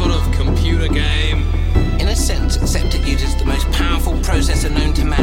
sort of computer game? In a sense, except uses the most powerful processor known to man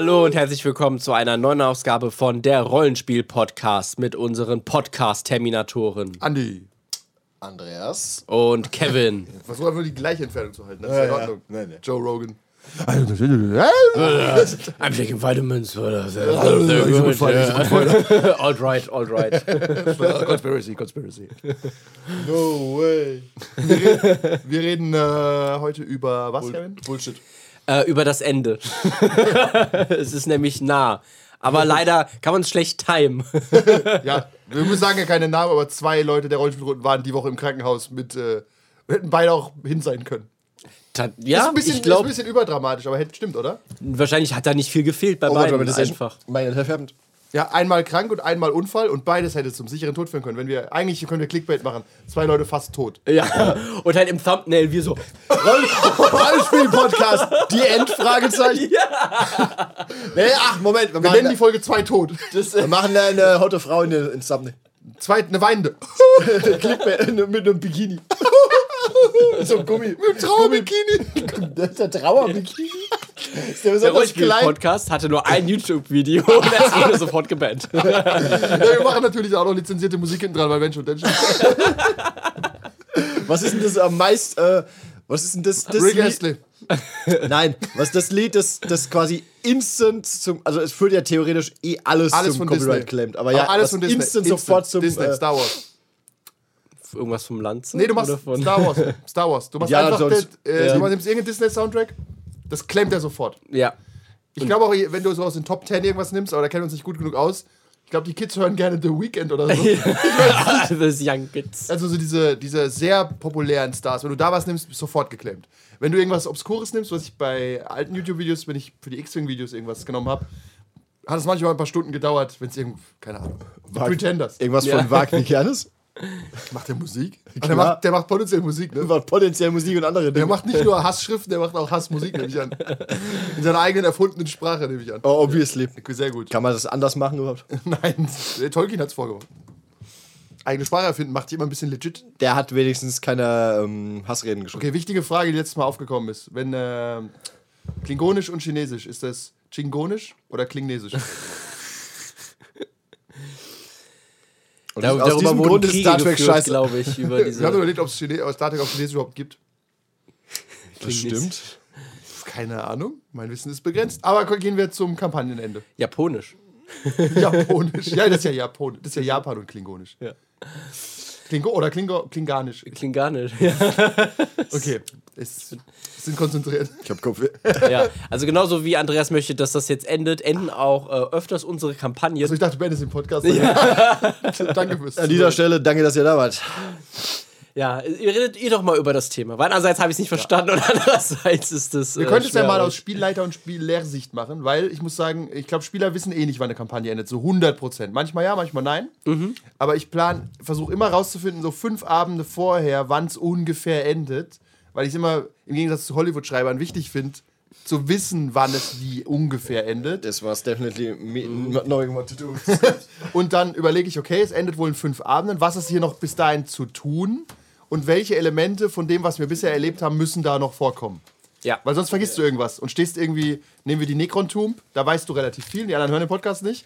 Hallo und herzlich willkommen zu einer neuen Ausgabe von der Rollenspiel-Podcast mit unseren Podcast-Terminatoren Andi. Andreas. und Kevin. Versuch einfach die gleiche Entfernung zu halten. Das ist Ja, in ja. Ordnung. Nee. Joe Rogan. I'm taking vitamins. all right, all right. Conspiracy, Conspiracy. No way. Wir reden äh, heute über was, Kevin? Bullshit. Äh, über das Ende. es ist nämlich nah. Aber leider kann man es schlecht timen. Ja, wir müssen sagen ja keine Namen, aber zwei Leute der Rollenspielrunden waren die Woche im Krankenhaus mit. Äh, wir hätten beide auch hin sein können. Ta- ist Ja, ein bisschen, ich ist ein bisschen überdramatisch, aber hätte stimmt, oder? wahrscheinlich hat da nicht viel gefehlt bei Oh Gott, beiden aber das ist einfach. mein verfärbend. Ja, einmal krank und einmal Unfall und beides hätte zum sicheren Tod führen können. Wenn wir eigentlich können wir Clickbait machen. Zwei Leute fast tot. Ja, und halt im Thumbnail wir so, Rollenspiel-Podcast. Die Endfragezeichen. Ja. Nee, ach, Moment. Wir Wir nennen die Folge zwei tot. wir machen eine hotte Frau in ins Thumbnail. Zweit eine weinende. Clickbait mit einem Bikini. so ein Gummi. Mit einem Trauerbikini. Das ist der Trauerbikini. Ist der der besonders klein? Rollenspiel-Podcast hatte nur ein YouTube-Video und es wurde sofort gebannt. Ja, wir machen natürlich auch noch lizenzierte Musik hinten dran, weil wenn schon, dann schon. Was ist denn das am meist... Äh, was ist denn das... das Rick Lied- Astley. Nein, was ist das Lied, das, das quasi instant zum... Also es führt ja theoretisch eh alles, Alles zum von Disney. Copyright claimed. Aber ja, Aber alles was von Disney. instant, sofort zum... Disney, äh, Star Wars. Irgendwas vom Land? Nee, du machst Oder von Star Wars. Star Wars. Du machst Ja, einfach, sonst- den, äh, ja. du nimmst irgendeinen Disney-Soundtrack, das claimt er sofort. Ja. Ich glaube auch, wenn du so aus den Top 10 irgendwas nimmst, aber da kennen wir uns nicht gut genug aus, ich glaube, die Kids hören gerne The Weeknd oder so. Das Young Kids. Also so diese, diese sehr populären Stars. Wenn du da was nimmst, bist du sofort geclaimt. Wenn du irgendwas Obskures nimmst, was ich bei alten YouTube-Videos, wenn ich für die X-Wing-Videos irgendwas genommen habe, hat es manchmal ein paar Stunden gedauert, wenn es irgend, keine Ahnung, Wag- Pretenders. Irgendwas Ja. von Wagner Kernes? Macht der Musik? Der, macht, der macht potenziell Musik, ne? Über potenziell Musik und andere Der Dinge. macht nicht nur Hassschriften, der macht auch Hassmusik, nehme ich an. In seiner eigenen erfundenen Sprache, nehme ich an. Oh, obviously. Sehr gut. Kann man das anders machen überhaupt? Nein, der Tolkien hat es vorgemacht. Eigene Sprache erfinden macht jemand ein bisschen legit. Der hat wenigstens keine ähm, Hassreden geschrieben. Okay, wichtige Frage, die letztes Mal aufgekommen ist. Wenn äh, Klingonisch und Chinesisch, ist das Chingonisch oder Klingnesisch? Und Da, aus darüber diesem Grund ist Star Trek geführt, scheiße. glaube ich, über Wir haben diese... überlegt, ob es Star Trek auf Chinesisch überhaupt gibt. Das stimmt. Keine Ahnung, mein Wissen ist begrenzt. Aber gehen wir zum Kampagnenende. Japonisch. Japonisch. ja, das ist ja Japon. Das ist ja Japan und Klingonisch. Ja. Klingo oder Klingo Klinganisch. Klinganisch. Ja. Okay, es sind konzentriert. Ich hab Kopf. ja. Also genauso wie Andreas möchte, dass das jetzt endet, enden auch äh, öfters unsere Kampagnen. Also ich dachte, Ben ist im Podcast. Danke fürs An dieser Stelle, danke, dass ihr da wart. Ja, ihr redet ihr doch mal über das Thema. Weil einerseits habe ich es nicht verstanden und andererseits ist es. Wir äh, können es ja mal aus- Spielleiter- und Spiellehrsicht machen, weil ich muss sagen, ich glaube, Spieler wissen eh nicht, wann eine Kampagne endet. So 100 Prozent. Manchmal ja, manchmal nein. Mhm. Aber ich plan, versuche immer rauszufinden, so fünf Abende vorher, wann es ungefähr endet. Weil ich es immer im Gegensatz zu Hollywood-Schreibern wichtig finde, zu wissen, wann es wie ungefähr endet. Das war's definitely me not knowing what to do. Und dann überlege ich, okay, es endet wohl in fünf Abenden. Was ist hier noch bis dahin zu tun? Und welche Elemente von dem, was wir bisher erlebt haben, müssen da noch vorkommen? Ja. Weil sonst vergisst du irgendwas und stehst irgendwie, nehmen wir die Necron-Tomb, da weißt du relativ viel, die anderen hören den Podcast nicht.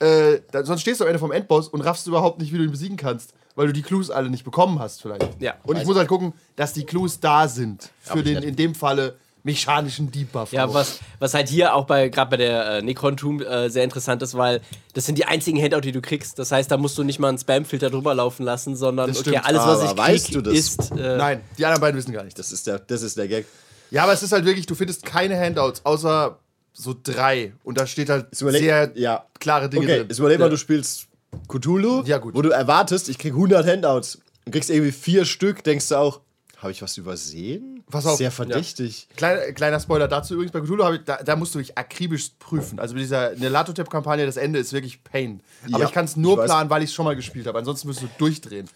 Äh, da, sonst stehst du am Ende vom Endboss und raffst überhaupt nicht, wie du ihn besiegen kannst, weil du die Clues alle nicht bekommen hast vielleicht. Ja. Und ich muss halt gucken, dass die Clues da sind für den, in dem Falle, mechanischen Debuff. Ja, was, was halt hier auch bei gerade bei der äh, Necron Tomb äh, sehr interessant ist, weil das sind die einzigen Handout, die du kriegst. Das heißt, da musst du nicht mal einen Spam-Filter drüber laufen lassen, sondern Das okay, stimmt, alles, was aber ich weißt krieg, du das? ist. Äh, Nein, die anderen beiden wissen gar nicht. Das ist der, das ist der Gag. Ja, aber es ist halt wirklich, du findest keine Handouts, außer so drei. Und da steht halt sehr ja. klare Dinge Okay, drin. jetzt überleg mal, Ja. du spielst Cthulhu, Ja, gut. wo du erwartest, ich krieg 100 Handouts und kriegst irgendwie vier Stück, denkst du auch, Habe ich was übersehen? Pass auf. Sehr verdächtig. Kleiner, kleiner Spoiler dazu übrigens, bei Cthulhu habe ich, da, da musst du dich akribisch prüfen. Also mit dieser Nelatotep-Kampagne, das Ende ist wirklich Pain. Aber Ja, ich kann es nur planen, weil ich es schon mal gespielt habe. Ansonsten müsstest du durchdrehen.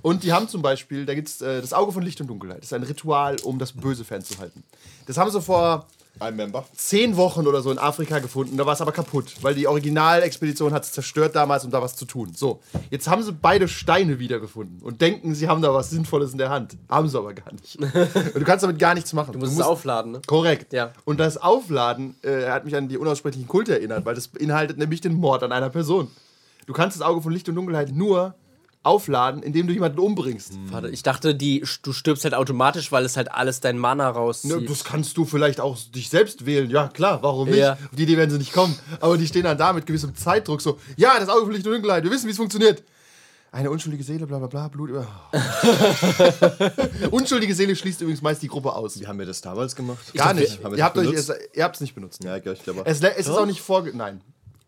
Und die haben zum Beispiel, da gibt es äh, das Auge von Licht und Dunkelheit. Das ist ein Ritual, um das Böse fernzuhalten. Das haben sie vor Ein Member. zehn Wochen oder so in Afrika gefunden. Da war es aber kaputt, weil die Originalexpedition hat es zerstört damals, um da was zu tun. So, jetzt haben sie beide Steine wiedergefunden und denken, sie haben da was Sinnvolles in der Hand. Haben sie aber gar nicht. und du kannst damit gar nichts machen. Du musst es aufladen, ne? Korrekt. Ja. Und das Aufladen äh, hat mich an die unaussprechlichen Kulte erinnert, weil das beinhaltet nämlich den Mord an einer Person. Du kannst das Auge von Licht und Dunkelheit nur aufladen, indem du jemanden umbringst. Warte, ich dachte, die, du stirbst halt automatisch, weil es halt alles dein Mana rauszieht. Ne, das kannst du vielleicht auch dich selbst wählen. Ja, klar, warum nicht? Ja. Auf die Idee werden sie nicht kommen. Aber die stehen dann da mit gewissem Zeitdruck so, ja, das Auge Licht und Dunkelheit, wir wissen, wie es funktioniert. Eine unschuldige Seele, bla bla bla, Blut über. unschuldige Seele schließt übrigens meist die Gruppe aus. Wie haben wir das damals gemacht? Gar nicht. haben wir Ihr habt, es, ihr habt es nicht benutzt. Ja, ich glaube. Es, es ist auch nicht vorge... Nein.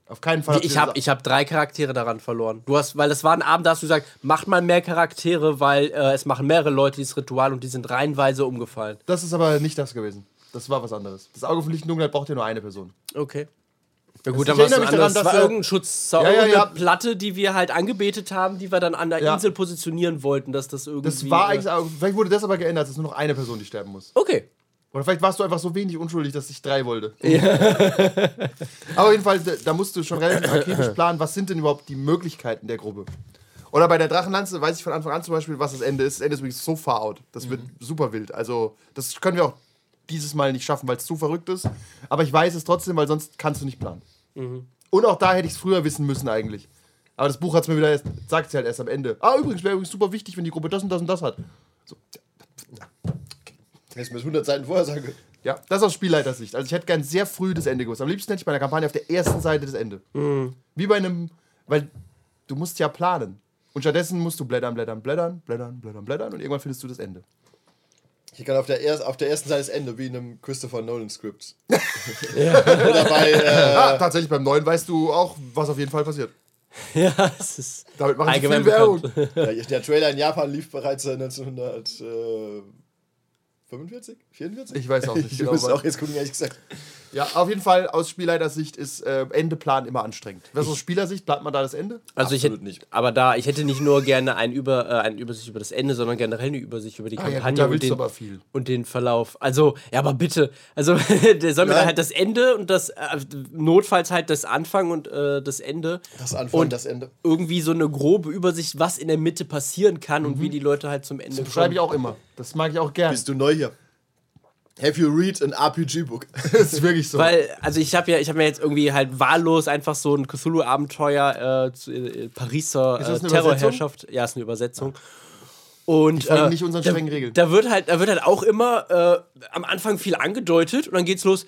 Auf keinen Fall. Ich habe ich hab drei Charaktere daran verloren. Du hast, weil das war ein Abend, da hast du gesagt, macht mal mehr Charaktere, weil äh, es machen mehrere Leute dieses Ritual und die sind reihenweise umgefallen. Das ist aber nicht das gewesen. Das war was anderes. Das Auge von Licht und Dunkelheit braucht ja nur eine Person. Okay. Ja gut, dann war es erinnere ein mich daran, anderes. Das war irgendein Schutzzauber, Ja, ja, ja. Platte, die wir halt angebetet haben, die wir dann an der Ja. Insel positionieren wollten, dass das irgendwie... Das war äh, eigentlich. Vielleicht wurde das aber geändert, dass es nur noch eine Person, die sterben muss. Okay. Oder vielleicht warst du einfach so wenig unschuldig, dass ich drei wollte. aber auf jeden Fall, da, musst du schon relativ akribisch planen, was sind denn überhaupt die Möglichkeiten der Gruppe. Oder bei der Drachenlanze weiß ich von Anfang an zum Beispiel, was das Ende ist. Das Ende ist übrigens so far out. Das wird super wild. Also, das können wir auch dieses Mal nicht schaffen, weil es zu verrückt ist. Aber ich weiß es trotzdem, weil sonst kannst du nicht planen. Und auch da hätte ich es früher wissen müssen eigentlich. Aber das Buch hat es mir wieder erst, sagt sie halt erst am Ende. Ah, übrigens, wäre übrigens super wichtig, wenn die Gruppe das und das und das hat. So, Hättest du mir das 100 Seiten vorher sagen können. ja, das aus Spielleitersicht. Also ich hätte gern sehr früh das Ende gewusst. Am liebsten hätte ich bei einer Kampagne auf der ersten Seite das Ende. Wie bei einem, weil du musst ja planen. Und stattdessen musst du blättern, blättern, blättern, blättern, blättern, blättern und irgendwann findest du das Ende. Ich kann auf der, erst, auf der ersten Seite das Ende, wie in einem Christopher Nolan-Skript. Oder bei. Äh, Ah, tatsächlich beim neuen weißt du auch, was auf jeden Fall passiert. Ja, es ist Damit machen sie allgemein viel Werbung. der, der Trailer in Japan lief bereits äh, 1945? 44? Ich weiß auch nicht Ich genau, muss wann. auch jetzt gucken, ehrlich gesagt. Ja, auf jeden Fall aus Spielleitersicht ist äh, Endeplan immer anstrengend. Was aus Spielersicht plant man da das Ende? Also ich Absolut hätte, nicht. aber da, ich hätte nicht nur gerne ein Über, äh, eine Übersicht über das Ende, sondern generell eine Übersicht über die Ah, ja, gut, Kampagne da und, willst du den, aber viel. und den Verlauf. Also, ja, aber bitte. Also, der soll mir dann halt das Ende und das, äh, notfalls halt das Anfang und äh, das Ende. Das Anfang, und das Ende. irgendwie so eine grobe Übersicht, was in der Mitte passieren kann und wie die Leute halt zum Ende Das schreibe ich auch immer. Das mag ich auch gern. Bist du neu hier? Have you read an RPG-Book? Das ist wirklich so. Weil, also ich habe ja, ich habe mir jetzt irgendwie halt wahllos einfach so ein Cthulhu-Abenteuer äh, zu äh, Pariser äh, Terrorherrschaft. Ja, ist eine Übersetzung. Und folgen äh, nicht unseren da, strengen Regeln. Da wird halt, da wird halt auch immer äh, am Anfang viel angedeutet und dann geht's los.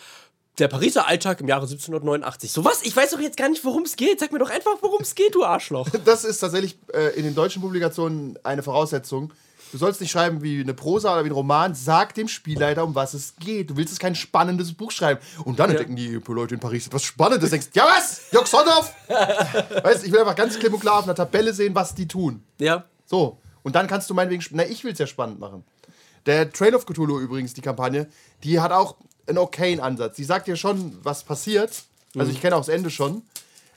Der Pariser Alltag im Jahre 1789. So was? Ich weiß doch jetzt gar nicht, worum es geht. Sag mir doch einfach, worum es geht, du Arschloch. das ist tatsächlich äh, in den deutschen Publikationen eine Voraussetzung. Du sollst nicht schreiben wie eine Prosa oder wie ein Roman. Sag dem Spielleiter, um was es geht. Du willst es kein spannendes Buch schreiben. Und dann entdecken die Leute in Paris etwas Spannendes. Denkst, ja was? Jörg Sonderhoff? weißt du, ich will einfach ganz klipp und klar auf einer Tabelle sehen, was die tun. Ja. So. Und dann kannst du meinetwegen. Na, ich will es ja spannend machen. Der Trail of Cthulhu übrigens, die Kampagne, die hat auch einen okayen Ansatz. Die sagt dir schon, was passiert. Also ich kenne auch das Ende schon.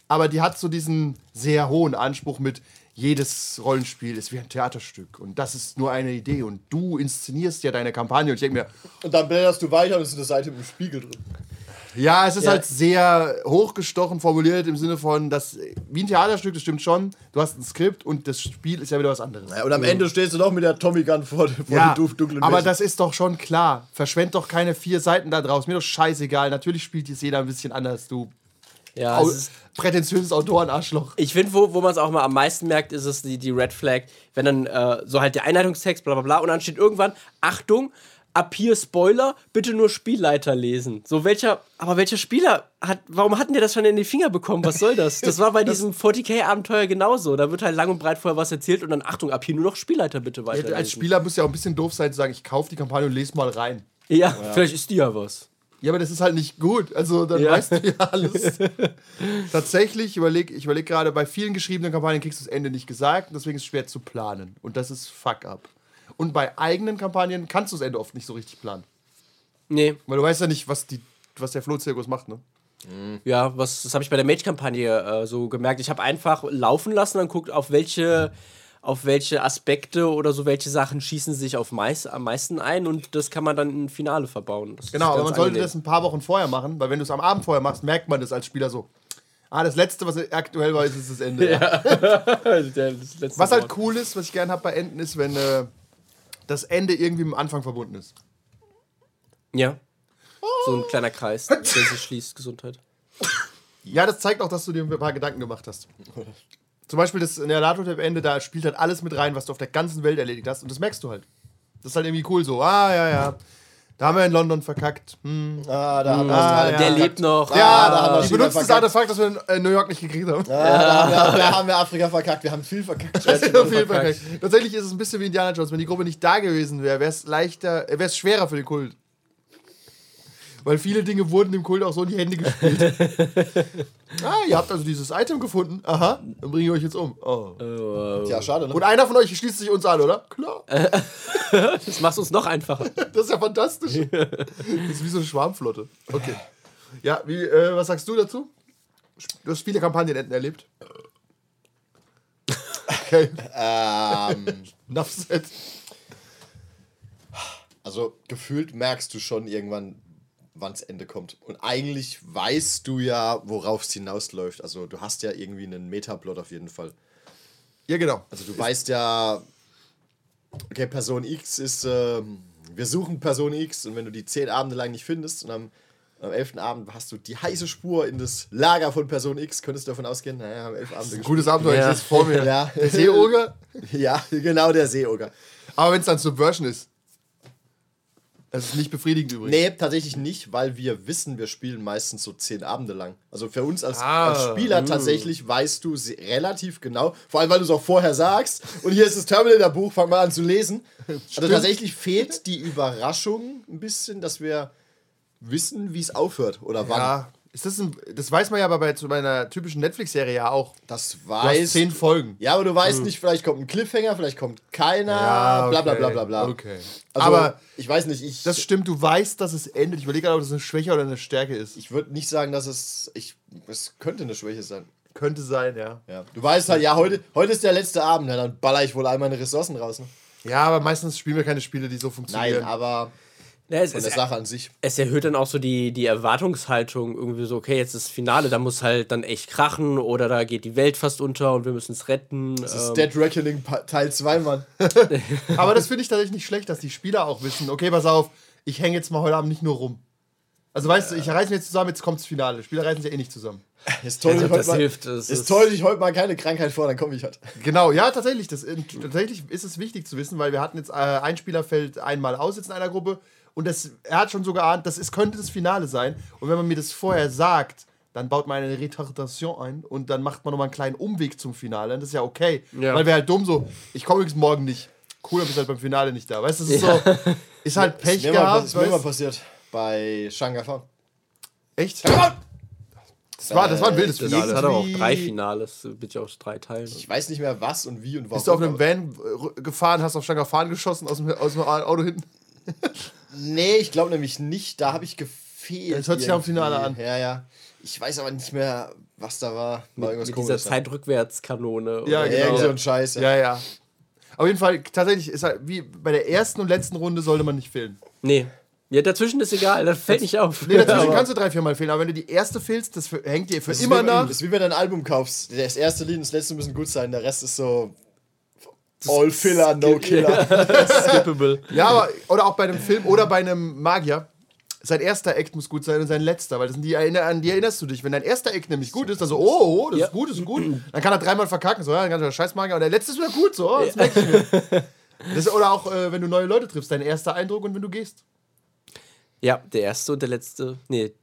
Aber die hat so diesen sehr hohen Anspruch mit, jedes Rollenspiel ist wie ein Theaterstück. Und das ist nur eine Idee. Und du inszenierst ja deine Kampagne. Und ich denke mir, Und dann blätterst du weiter und es ist eine Seite mit dem Spiegel drin. ja, es ist Ja. halt sehr hochgestochen formuliert im Sinne von, dass, wie ein Theaterstück, das stimmt schon. Du hast ein Skript und das Spiel ist ja wieder was anderes. Ja, und am Ende stehst du noch mit der Tommy Gun vor, vor Ja, duf- dunklen aber Wänden. das ist doch schon klar. Verschwend doch keine vier Seiten da draus. Mir doch scheißegal. Natürlich spielt jetzt jeder ein bisschen anders, du Ja, Au es ist, prätentiöses Autorenarschloch. Ich finde, wo, wo man es auch mal am meisten merkt, ist es die, die Red Flag, wenn dann äh, so halt der Einleitungstext, bla bla bla, und dann steht irgendwann, Achtung, ab hier Spoiler, bitte nur Spielleiter lesen. So welcher, aber welcher Spieler hat, warum hatten der das schon in die Finger bekommen? Was soll das? Das war bei diesem 40k-Abenteuer genauso. Da wird halt lang und breit vorher was erzählt und dann, Achtung, ab hier nur noch Spielleiter bitte weiter. Als Spieler muss ja auch ein bisschen doof sein zu sagen, ich kaufe die Kampagne und lese mal rein. Ja, vielleicht ist die ja was. Ja, aber das ist halt nicht gut. Also dann Ja. weißt du ja alles. Tatsächlich, ich überlege ich überleg gerade, bei vielen geschriebenen Kampagnen kriegst du das Ende nicht gesagt und deswegen ist es schwer zu planen. Und das ist fuck up. Und bei eigenen Kampagnen kannst du das Ende oft nicht so richtig planen. Nee, Weil du weißt ja nicht, was, die, was der Flohzirkus macht, ne? ja, was, das habe ich bei der Mage-Kampagne äh, so gemerkt. Ich habe einfach laufen lassen und guckt, auf welche, auf welche Aspekte oder so welche Sachen schießen sich auf meist, am meisten ein und das kann man dann im Finale verbauen. Das Genau, aber man sollte angenehm. das ein paar Wochen vorher machen, weil wenn du es am Abend vorher machst, merkt man das als Spieler so. Ah, das letzte, was aktuell war, ist ist das Ende. Ja. Das Was halt cool ist, was ich gerne habe bei Enden, ist, wenn äh, das Ende irgendwie mit dem Anfang verbunden ist. Ja. So ein kleiner Kreis, der sich schließt. Gesundheit. Ja, das zeigt auch, dass du dir ein paar Gedanken gemacht hast. Zum Beispiel das Nerdato-Ende, da spielt halt alles mit rein, was du auf der ganzen Welt erledigt hast. Und das merkst du halt. Das ist halt irgendwie cool so. Ah, ja, ja. Da haben wir in London verkackt. Hm. Ah, da haben wir Ah, ja. Der verkackt. lebt noch. Ja, da haben wir die benutzt das verkackt. Artefakt, das wir in äh, New York nicht gekriegt haben. Ah, da, haben wir, da haben wir Afrika verkackt. Wir haben viel verkackt. Auf jeden Fall. Tatsächlich ist es ein bisschen wie Indiana Jones. Wenn die Gruppe nicht da gewesen wäre, wäre es leichter, wäre es schwerer für den Kult. Weil viele Dinge wurden dem Kult auch so in die Hände gespielt. ah, ihr habt also dieses Item gefunden. Aha, dann bringe ich euch jetzt um. Oh. Ja, schade, ne? Und einer von euch schließt sich uns an, oder? Klar. Das macht uns noch einfacher. Das ist ja fantastisch. Das ist wie so eine Schwarmflotte. Okay. Ja, wie, äh, was sagst du dazu? Du hast viele Kampagnenenden erlebt. Okay. Ähm, Nuffset. also gefühlt merkst du schon irgendwann, wann's Ende kommt. Und eigentlich weißt du ja, worauf es hinausläuft. Also du hast ja irgendwie einen Metaplot auf jeden Fall. Ja, genau. Also du weißt ja, okay, Person X ist, ähm, wir suchen Person X und wenn du die zehn Abende lang nicht findest und am, am elften Abend hast du die heiße Spur in das Lager von Person X, könntest du davon ausgehen, naja, haben elf Abende Gutes Abenteuer, Ja. es vor mir. Ja. Der Seeoger. Ja, genau, der Seeoger. Aber wenn es dann Subversion ist. Das ist nicht befriedigend übrigens. Nee, tatsächlich nicht, weil wir wissen, wir spielen meistens so zehn Abende lang. Also für uns als, Ah, als Spieler tatsächlich weißt du relativ genau, vor allem weil du es auch vorher sagst. Und hier ist das Terminator-Buch, fang mal an zu lesen. Also tatsächlich fehlt die Überraschung ein bisschen, dass wir wissen, wie es aufhört oder wann. Ja, ist das, ein, das weiß man ja aber bei, zu meiner typischen Netflix-Serie ja auch. Das Du hast weiß. zehn Folgen. Ja, aber du weißt nicht, vielleicht kommt ein Cliffhanger, vielleicht kommt keiner, Ja, bla bla okay, bla bla bla. okay. Also, Aber ich weiß nicht, ich, Das stimmt, du weißt, dass es endet. Ich überlege gerade, ob das eine Schwäche oder eine Stärke ist. ich würde nicht sagen, dass es. Ich, es könnte eine Schwäche sein. Könnte sein, ja. Ja. Du weißt halt, ja, heute, heute ist der letzte Abend, ja, dann baller ich wohl all meine Ressourcen raus. Ne? Ja, aber meistens spielen wir keine Spiele, die so funktionieren. Nein, aber Ja, es, von es, der Sache an sich. es erhöht dann auch so die, die Erwartungshaltung. Irgendwie so, okay, jetzt ist das Finale, da muss halt dann echt krachen oder da geht die Welt fast unter und wir müssen es retten. Das ist ähm, Dead Reckoning Teil 2, Mann. aber das finde ich tatsächlich nicht schlecht, dass die Spieler auch wissen, okay, pass auf, ich hänge jetzt mal heute Abend nicht nur rum. Also weißt du, ich reiße mir jetzt zusammen, jetzt kommt das Finale. Die Spieler reißen sich eh nicht zusammen. Ist toll, Ja, ich heute das mal, hilft, das ist ist- toll, ich heute mal keine Krankheit vor, dann komme ich halt. Genau, ja, tatsächlich. Das, äh, tatsächlich ist es wichtig zu wissen, weil wir hatten jetzt äh, ein Spieler fällt einmal aus jetzt in einer Gruppe und das, er hat schon so geahnt, das ist, könnte das Finale sein. Und wenn man mir das vorher sagt, dann baut man eine Retardation ein und dann macht man nochmal einen kleinen Umweg zum Finale. Und das ist ja okay. Ja. Weil wir halt dumm so, ich komme übrigens morgen nicht. Cool, dann bist halt beim Finale nicht da. Weißt du, das ist so, ist halt Pech Ist mir, mal, gehabt. ist mir mal weißt? passiert bei Shangafan. Echt? Das war, das war ein wildes das Finale. hat aber auch drei Finales, bitte aus drei Teilen. Ich weiß nicht mehr was und wie und warum. Bist du auf einem Van äh, gefahren, hast auf Stangafan geschossen aus dem, aus dem Auto hinten? Nee, ich glaube nämlich nicht. Da habe ich gefehlt. Das hört sich am Finale an. Ja, ja. Ich weiß aber nicht mehr, was da war. War irgendwas Mit dieser. Zeitrückwärtskanone. Ja, genau. irgend so ein Scheiß. Ja. Ja. Auf jeden Fall, tatsächlich ist halt, wie bei der ersten und letzten Runde sollte man nicht fehlen. Nee. Ja, dazwischen ist egal, das fällt nicht auf. Nee, dazwischen Aber- kannst du drei, vier Mal fehlen, aber wenn du die erste fehlst, das hängt dir für Das immer wie, nach. Das ist wie wenn du ein Album kaufst. Das erste Lied und das letzte müssen gut sein. Der Rest ist so. All Filler, No Killer. skippable. Ja, aber, oder auch bei einem Film oder bei einem Magier. Sein erster Act muss gut sein und sein letzter, weil das sind die, an die erinnerst du dich. Wenn dein erster Act nämlich gut ist, dann so, oh, oh das Ja. ist gut, das ist gut. Dann kann er dreimal verkacken, so, ja, dann kann er Scheiß Magier. Und der letzte ist wieder gut, so, oh, das merke ich mir. Das, oder auch, äh, wenn du neue Leute triffst, dein erster Eindruck und wenn du gehst. Ja, der erste und der letzte. Nee,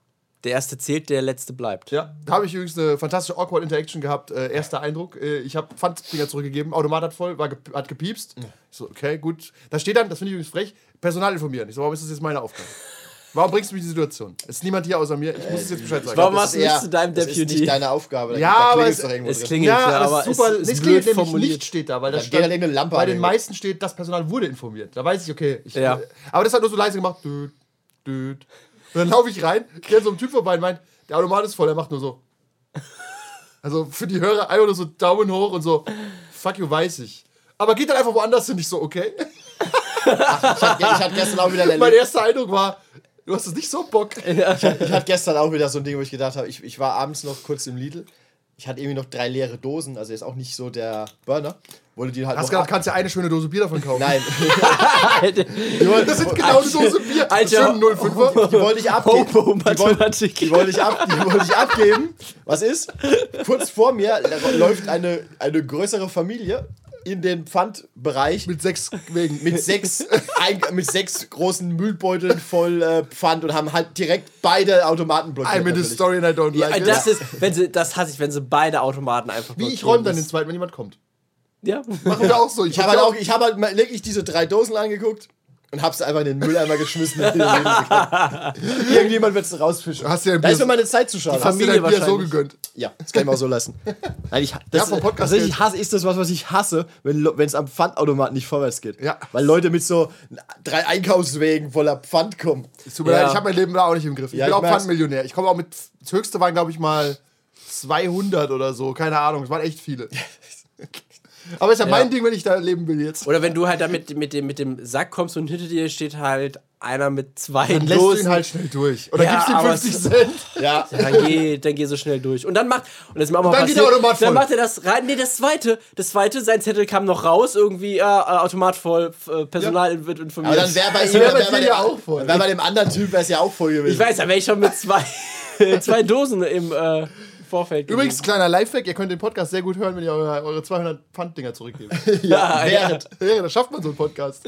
der erste zählt, der letzte bleibt. Ja, da habe ich übrigens eine fantastische Awkward Interaction gehabt. Äh, erster Eindruck. Äh, ich habe Pfanddinger zurückgegeben, Automat hat voll, war ge hat gepiepst. Ich so, okay, gut. Da steht dann, das finde ich übrigens frech, Personal informieren. Ich so, warum ist das jetzt meine Aufgabe? Warum bringst du mich in die Situation? Es ist niemand hier außer mir. Ich muss es jetzt Bescheid sagen. Warum Das machst du ist nicht zu deinem Das ist Deputy? nicht deine Aufgabe. Da, Ja, da aber es- es klingelt ja, ja, das aber ist super. es Es, ist es blöd klingelt nämlich formuliert. nicht steht da, weil das Dann geht halt stand, irgendeine Lampe bei den meisten steht, das Personal wurde informiert. Da weiß ich, okay. Ich, Ja. Aber das hat nur so leise gemacht. Düt, düt. Und dann laufe ich rein, gehe an so einem Typ vorbei und meint, der Automat ist voll, er macht nur so. Also für die Hörer einfach nur so Daumen hoch und so, fuck you, weiß ich. Aber geht dann einfach woanders hin, ich so, okay. Ich hatte, ich hatte gestern auch wieder ein Mein erster Eindruck war, du hast es nicht so Bock. Ich hatte gestern auch wieder so ein Ding, wo ich gedacht habe, ich, ich war abends noch kurz im Lidl. Ich hatte irgendwie noch drei leere Dosen, also ist auch nicht so der Burner. Wollte die halt Hast gedacht, kannst ja eine schöne Dose Bier davon kaufen. Nein, Das sind genau eine Dose Bier. Alter. Schön 05er. die wollte ich abgeben. Hopo Die wollte, die wollte ich, ab, die wollte ich abgeben. Was ist? Kurz vor mir läuft eine, eine größere Familie in den Pfandbereich Mit sechs Wegen. mit sechs, ein, mit sechs großen Müllbeuteln voll äh, Pfand und haben halt direkt beide Automaten blockiert. I'm in the story and I don't Ja, like das it. ist, wenn sie, das hasse ich, wenn sie beide Automaten einfach Wie ich blockieren. räume dann den zweiten, wenn jemand kommt. Ja. Machen wir auch so. Ich habe halt auch, ich habe halt mal wirklich diese drei Dosen angeguckt und hab's einfach in den Mülleimer geschmissen. Irgendjemand wird es rausfischen. Hast du ja ein da ist mir meine Zeit zu schade. Hast du Familie dein Bier so wahrscheinlich. gegönnt. Ja, das kann ich mal so lassen. Nein, ich, das, vom Podcast was ich hasse, ist das was, was ich hasse, wenn es am Pfandautomaten nicht vorwärts geht. Ja. Weil Leute mit so drei Einkaufswegen voller Pfand kommen. Es tut mir Ja. leid, ich habe mein Leben da auch nicht im Griff. Ich Ja, bin ich auch. Pfandmillionär. Ich komme auch mit, das höchste waren, glaube ich, mal 200 oder so. Keine Ahnung, es waren echt viele. Aber ist ja, mein Ding, wenn ich da leben will jetzt. Oder wenn du halt da mit, mit, dem, mit dem Sack kommst und hinter dir steht halt einer mit zwei Dann lässt du Dosen. ihn halt schnell durch. Oder Ja, gibst ihm aber 50 es- Cent. Ja. Dann geh, dann geh so schnell durch. Und dann macht, und das ist mir auch mal dann geht der Automat voll. dann macht er das rein. Nee, das zweite, das zweite, sein Zettel kam noch raus, irgendwie, äh, Automat voll, äh, Personal wird informiert. Aber dann wäre bei ihm wär wär dir dem- ja auch voll. Wär bei dem anderen Typ wäre es ja auch voll gewesen. ich weiß, da wäre ich schon mit zwei, zwei Dosen im äh, Vorfeld. Übrigens, kleiner Lifehack, ihr könnt den Podcast sehr gut hören, wenn ihr eure, eure 200 Pfanddinger zurückgebt. ja, ja. Während. ja, da schafft man so einen Podcast.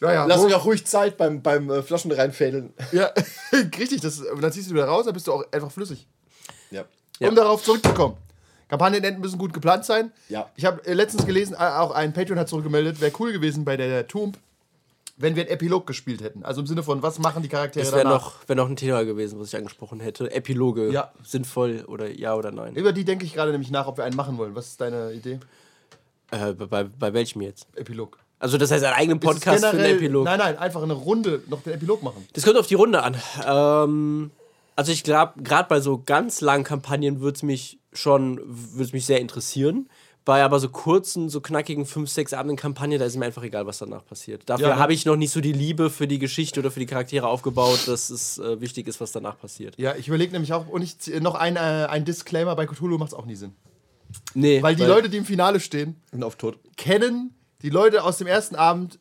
Naja, Lass euch auch ruhig Zeit beim, beim äh, Flaschen reinfädeln. ja, richtig, das, dann ziehst du wieder raus, dann bist du auch einfach flüssig. Ja. Ja. Um darauf zurückzukommen. Kampagnenenden müssen gut geplant sein. Ja. Ich habe äh, letztens gelesen, auch ein Patreon hat zurückgemeldet, wäre cool gewesen bei der Tomb, wenn wir einen Epilog gespielt hätten. Also im Sinne von, was machen die Charaktere Das wäre danach? noch, wär noch ein Thema gewesen, was ich angesprochen hätte. Epiloge. Ja. Sinnvoll oder ja oder nein. Über die denke ich gerade nämlich nach, ob wir einen machen wollen. Was ist deine Idee? Äh, bei, bei welchem jetzt? Epilog. Also das heißt einen eigenen Podcast für einen generell- Epilog. Nein, nein, einfach eine Runde noch den Epilog machen. Das kommt auf die Runde an. Ähm, also ich glaube, gerade bei so ganz langen Kampagnen würde es mich schon, würde mich sehr interessieren. Bei aber so kurzen, so knackigen 5, 6 Abenden Kampagnen, da ist mir einfach egal, was danach passiert. Dafür Ja, ne? habe ich noch nicht so die Liebe für die Geschichte oder für die Charaktere aufgebaut, dass es äh, wichtig ist, was danach passiert. Ja, ich überlege nämlich auch, und ich noch ein, äh, ein Disclaimer bei Cthulhu macht es auch nie Sinn. Nee, Weil die Leute, die im Finale stehen, Und auf Tod. kennen die Leute aus dem ersten Abend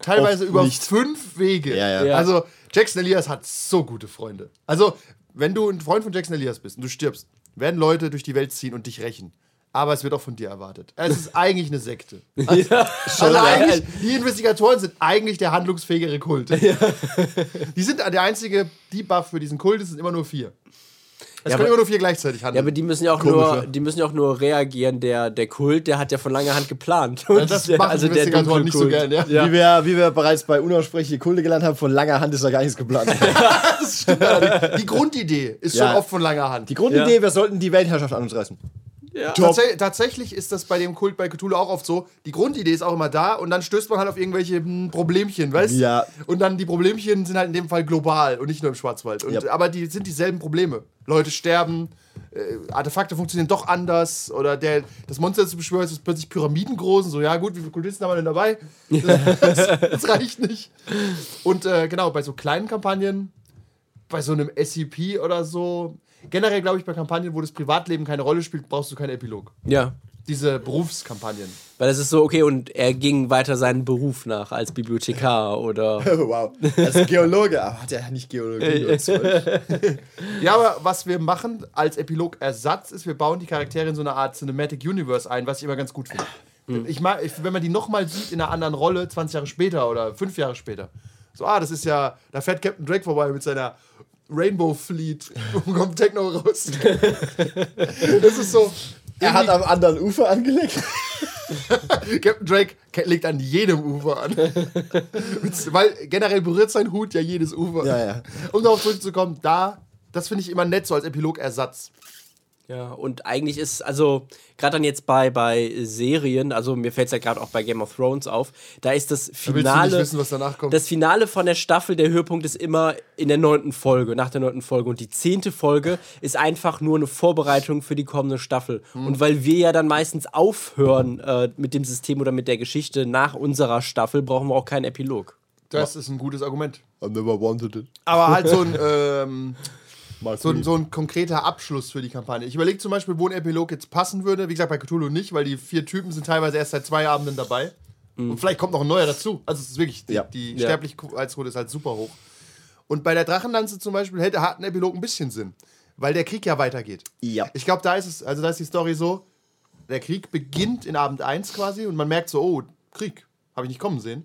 teilweise Oft über nicht. fünf Wege. Ja, ja. Ja. Also Jackson Elias hat so gute Freunde. Also, wenn du ein Freund von Jackson Elias bist und du stirbst, werden Leute durch die Welt ziehen und dich rächen. Aber es wird auch von dir erwartet. Es ist eigentlich eine Sekte. Also, also eigentlich, die Investigatoren sind eigentlich der handlungsfähigere Kult. Die sind der einzige Debuff für diesen Kult, es sind immer nur vier. Es Ja, können aber- immer nur vier gleichzeitig Ja, handeln. aber die müssen ja auch Komisch, nur, ja. die müssen ja auch nur reagieren. Der, der Kult, der hat ja von langer Hand geplant. Und das der- machen der Investigatoren nicht so Dunkelkult. gern, ja. Wie, wir, wie wir bereits bei unaussprechliche Kulte gelernt haben, von langer Hand ist da gar nichts geplant. Die Grundidee ist Ja. schon oft von langer Hand. Die Grundidee, wir sollten die Weltherrschaft an uns reißen. Tatsä tatsächlich ist das bei dem Kult bei Cthulhu auch oft so. Die Grundidee ist auch immer da und dann stößt man halt auf irgendwelche hm, Problemchen, weißt du? Ja. Und dann die Problemchen sind halt in dem Fall global und nicht nur im Schwarzwald. Und, Ja. Aber die sind dieselben Probleme. Leute sterben, äh, Artefakte funktionieren doch anders oder der, das Monster, das du beschwörst, ist plötzlich pyramidengroß und so. Ja, gut, wie viele Kultisten haben wir denn dabei? Das, das, das reicht nicht. Und äh, genau, bei so kleinen Kampagnen, bei so einem SCP oder so, generell glaube ich, bei Kampagnen, wo das Privatleben keine Rolle spielt, brauchst du keinen Epilog Ja. diese Berufskampagnen. Weil es ist so, okay, und er ging weiter seinen Beruf nach als Bibliothekar oder. wow. Als Geologe, aber hat er nicht Geologie Zeug. Ja, aber was wir machen als Epilogersatz ist, wir bauen die Charaktere in so eine Art Cinematic Universe ein, was ich immer ganz gut finde. Ich mag, ich, wenn man die nochmal sieht in einer anderen Rolle, 20 Jahre später oder 5 Jahre später. So, ah, das ist ja, da fährt Captain Drake vorbei mit seiner Rainbow Fleet und kommt Techno raus. das ist so. Er hat am anderen Ufer angelegt. Captain Drake ke- legt an jedem Ufer an. Weil generell berührt sein Hut ja jedes Ufer. Ja, ja. Um darauf zurückzukommen, da, das finde ich immer nett, so als Epilogersatz. Ja, und eigentlich ist, also, gerade dann jetzt bei, bei Serien, also mir fällt es ja gerade auch bei Game of Thrones auf, da ist das Da willst du Finale. nicht wissen, was danach kommt. Das Finale von der Staffel, der Höhepunkt ist immer in der neunten Folge, nach der neunten Folge. Und die zehnte Folge ist einfach nur eine Vorbereitung für die kommende Staffel. Hm. Und weil wir ja dann meistens aufhören äh, mit dem System oder mit der Geschichte nach unserer Staffel, brauchen wir auch keinen Epilog. das ist ein gutes Argument. I never wanted it. Aber halt so ein, ähm, so, ein, so ein konkreter Abschluss für die Kampagne. Ich überlege zum Beispiel, wo ein Epilog jetzt passen würde. Wie gesagt, bei Cthulhu nicht, weil die vier Typen sind teilweise erst seit zwei Abenden dabei. Und vielleicht kommt noch ein neuer dazu. Also es ist wirklich, die, Ja. die Ja. Sterblichkeitsquote ist halt super hoch. Und bei der Drachenlanze zum Beispiel hätte, hat ein Epilog ein bisschen Sinn. Weil der Krieg ja weitergeht. Ja. Ich glaube, da ist es, also da ist die Story so, der Krieg beginnt in Abend 1 quasi und man merkt so, oh, Krieg, habe ich nicht kommen sehen.